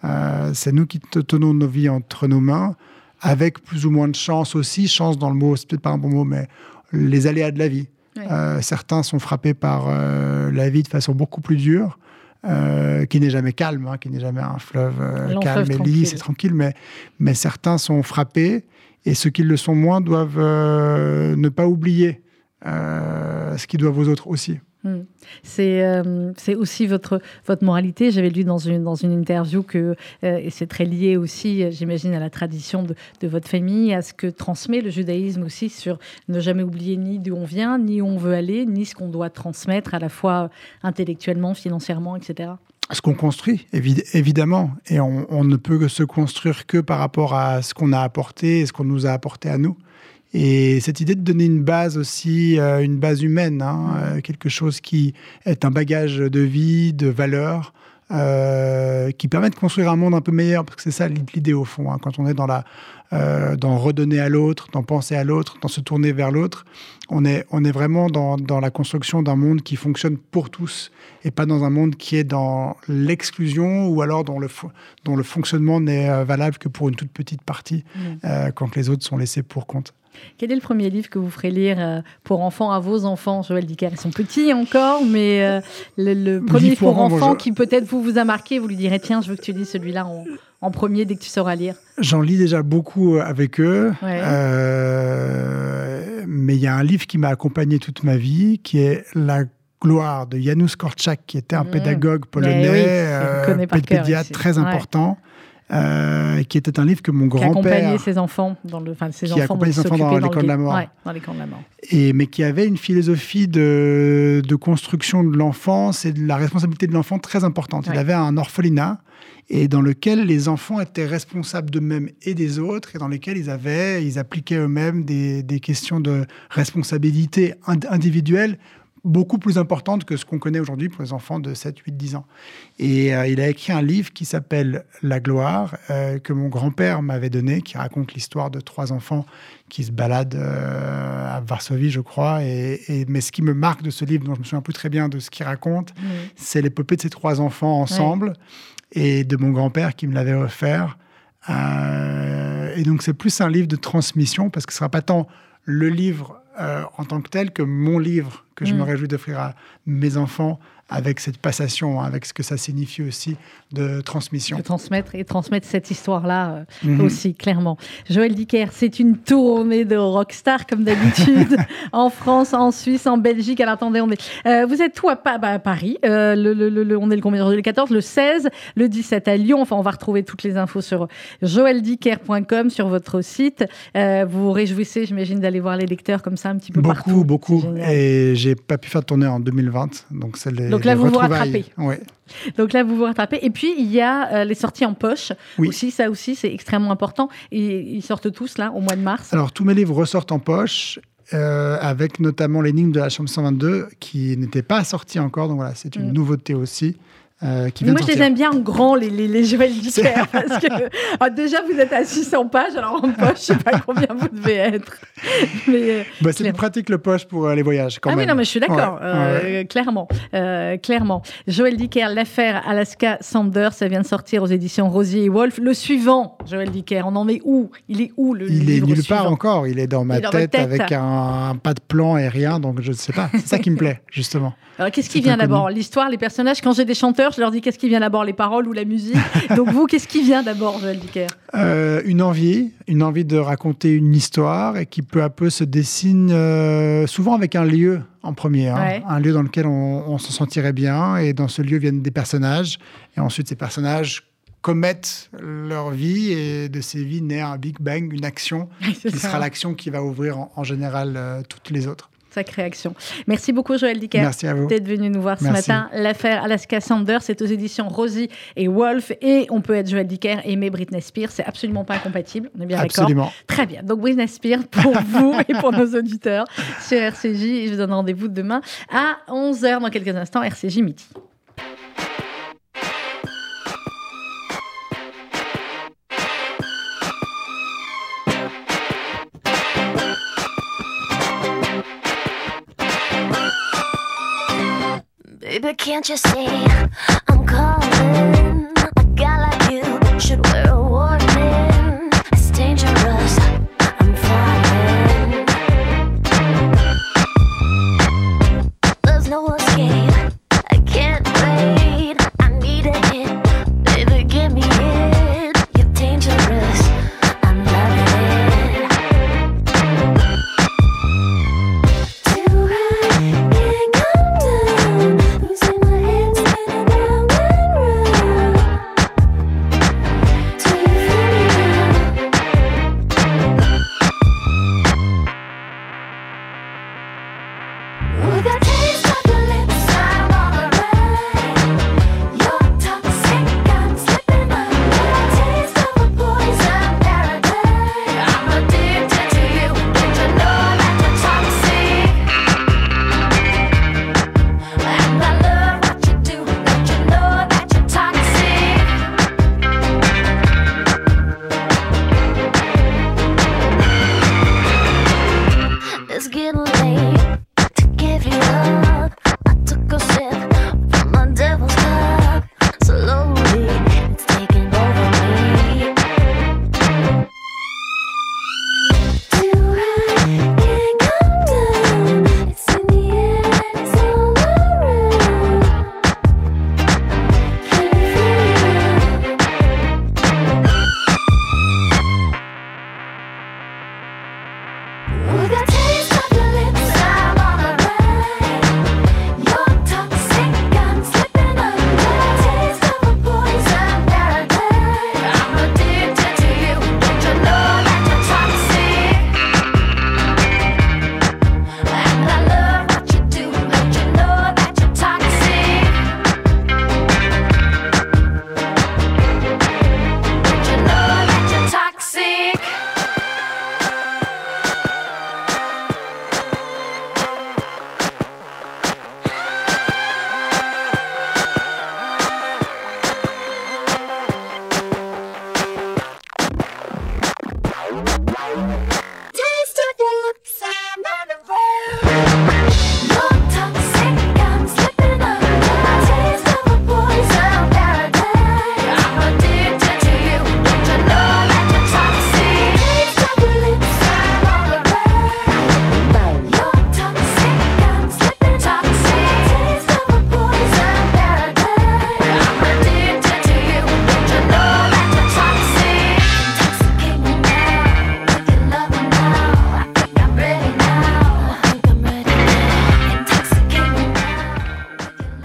Mm. C'est nous qui te- tenons nos vies entre nos mains, avec plus ou moins de chance aussi. Chance dans le mot, c'est peut-être pas un bon mot, mais les aléas de la vie. Ouais. Euh, certains sont frappés par euh, la vie de façon beaucoup plus dure, euh, qui n'est jamais calme, hein, qui n'est jamais un fleuve calme et lisse et tranquille, mais, mais certains sont frappés et ceux qui le sont moins doivent ne pas oublier ce qu'ils doivent aux autres aussi. Hmm. C'est euh, c'est aussi votre, moralité. J'avais lu dans une, interview que, euh, et c'est très lié aussi, euh, j'imagine, à la tradition de, votre famille, à ce que transmet le judaïsme aussi sur ne jamais oublier ni d'où on vient, ni où on veut aller, ni ce qu'on doit transmettre à la fois intellectuellement, financièrement, etc. Ce qu'on construit, évi- évidemment, et on, on ne peut se construire que par rapport à ce qu'on a apporté et ce qu'on nous a apporté à nous. Et cette idée de donner une base aussi, euh, une base humaine, hein, euh, quelque chose qui est un bagage de vie, de valeurs, euh, qui permet de construire un monde un peu meilleur, parce que c'est ça l'idée au fond, hein. quand on est dans la euh, dans redonner à l'autre, dans penser à l'autre, dans se tourner vers l'autre. On est, on est vraiment dans, dans la construction d'un monde qui fonctionne pour tous et pas dans un monde qui est dans l'exclusion ou alors dont le, dont le fonctionnement n'est euh, valable que pour une toute petite partie mmh. euh, quand les autres sont laissés pour compte. Quel est le premier livre que vous ferez lire pour enfants à vos enfants? Joël Dicker, ils sont petits encore, mais le, premier livre pour, enfants qui peut-être vous vous a marqué, vous lui direz tiens, je veux que tu lis celui-là en, en premier dès que tu sauras lire J'en lis déjà beaucoup avec eux. Euh, mais il y a un livre qui m'a accompagné toute ma vie, qui est La gloire de Janusz Korczak, qui était un mmh. pédagogue polonais, oui, euh, pédiatre très important. Euh, qui était un livre que mon grand-père... Qui accompagnait ses enfants dans le, enfin, ses qui enfants, ses enfants dans, l'école de la mort. Ouais, dans l'école de la mort. Et mais qui avait une philosophie de, de construction de l'enfance et de la responsabilité de l'enfant très importante. Il avait un orphelinat et dans lequel les enfants étaient responsables d'eux-mêmes et des autres, et dans lesquels ils avaient, ils appliquaient eux-mêmes des, des, questions de responsabilité individuelle beaucoup plus importantes que ce qu'on connaît aujourd'hui pour les enfants de 7, 8, 10 ans. Et euh, il a écrit un livre qui s'appelle La gloire, euh, que mon grand-père m'avait donné, qui raconte l'histoire de trois enfants qui se baladent euh, à Varsovie, je crois. Et, mais ce qui me marque de ce livre, dont je me souviens plus très bien de ce qu'il raconte, c'est l'épopée de ces trois enfants ensemble et de mon grand-père qui me l'avait offert. Et donc c'est plus un livre de transmission parce que ce sera pas tant le livre en tant que tel que mon livre que je me mm. réjouis d'offrir à mes enfants avec cette passation, avec ce que ça signifie aussi de transmission. De transmettre et transmettre cette histoire-là euh, mhm. aussi, clairement. Joël Dicker, c'est une tournée de rockstar, comme d'habitude, en France, en Suisse, en Belgique. Alors attendez, on est, euh, vous êtes tout à, bah, Paris. Euh, le, le, on est le combien Le 14, le 16, le 17 à Lyon. Enfin, on va retrouver toutes les infos sur joeldicker.com, sur votre site. vous vous réjouissez, j'imagine, d'aller voir les lecteurs comme ça un petit peu beaucoup, partout. Beaucoup, beaucoup. Et j'ai pas pu faire de tournée en 2020. Donc, c'est les donc là, vous vous rattrapez. Ouais. Donc là, vous vous rattrapez. Et puis, il y a euh, les sorties en poche. Oui. Aussi, ça aussi, c'est extrêmement important. Et ils sortent tous, là, au mois de mars. Alors, tous mes livres ressortent en poche. Euh, avec notamment l'énigme de la chambre 122 qui n'était pas sortie encore. Donc voilà, c'est une mm. nouveauté aussi. Euh, moi, je les aime bien en grand, les, les, les Joël Dicker, parce que ah, déjà, vous êtes à 600 pages, alors en poche, je sais pas combien vous devez être. Mais, euh, bah, c'est plus pratique le poche pour euh, les voyages, quand ah même. oui, non, mais je suis d'accord, clairement. clairement. Joël Dicker, l'affaire Alaska Sanders, ça vient de sortir aux éditions Rosier et Wolf. Le suivant, Joël Dicker, on en est où? Il est où le Il est nulle part encore, il est dans ma tête, avec un, pas de plan et rien, donc je ne sais pas. C'est ça qui me plaît, justement. Alors, qu'est-ce qui vient d'abord? L'histoire, les personnages? Quand j'ai des chanteurs, je leur dis qu'est-ce qui vient d'abord Les paroles ou la musique? Donc, vous, qu'est-ce qui vient d'abord, Joël Dicker? Euh, Une envie, une envie de raconter une histoire et qui peu à peu se dessine euh, souvent avec un lieu en premier, hein. un lieu dans lequel on, se sentirait bien. Et dans ce lieu viennent des personnages. Et ensuite, ces personnages commettent leur vie et de ces vies naît un Big Bang, une action qui sera l'action qui va ouvrir en, général euh, toutes les autres sacrée action. Merci beaucoup, Joël Dicker, d'être venu nous voir ce matin. L'affaire Alaska Sanders, c'est aux éditions Rosie et Wolf. Et on peut être Joël Dicker et aimer Britney Spears. C'est absolument pas incompatible. On est bien d'accord Absolument. Très bien. Donc, Britney Spears pour vous et pour nos auditeurs sur RCJ. je vous donne rendez-vous demain à 11h dans quelques instants, RCJ midi. But can't you see?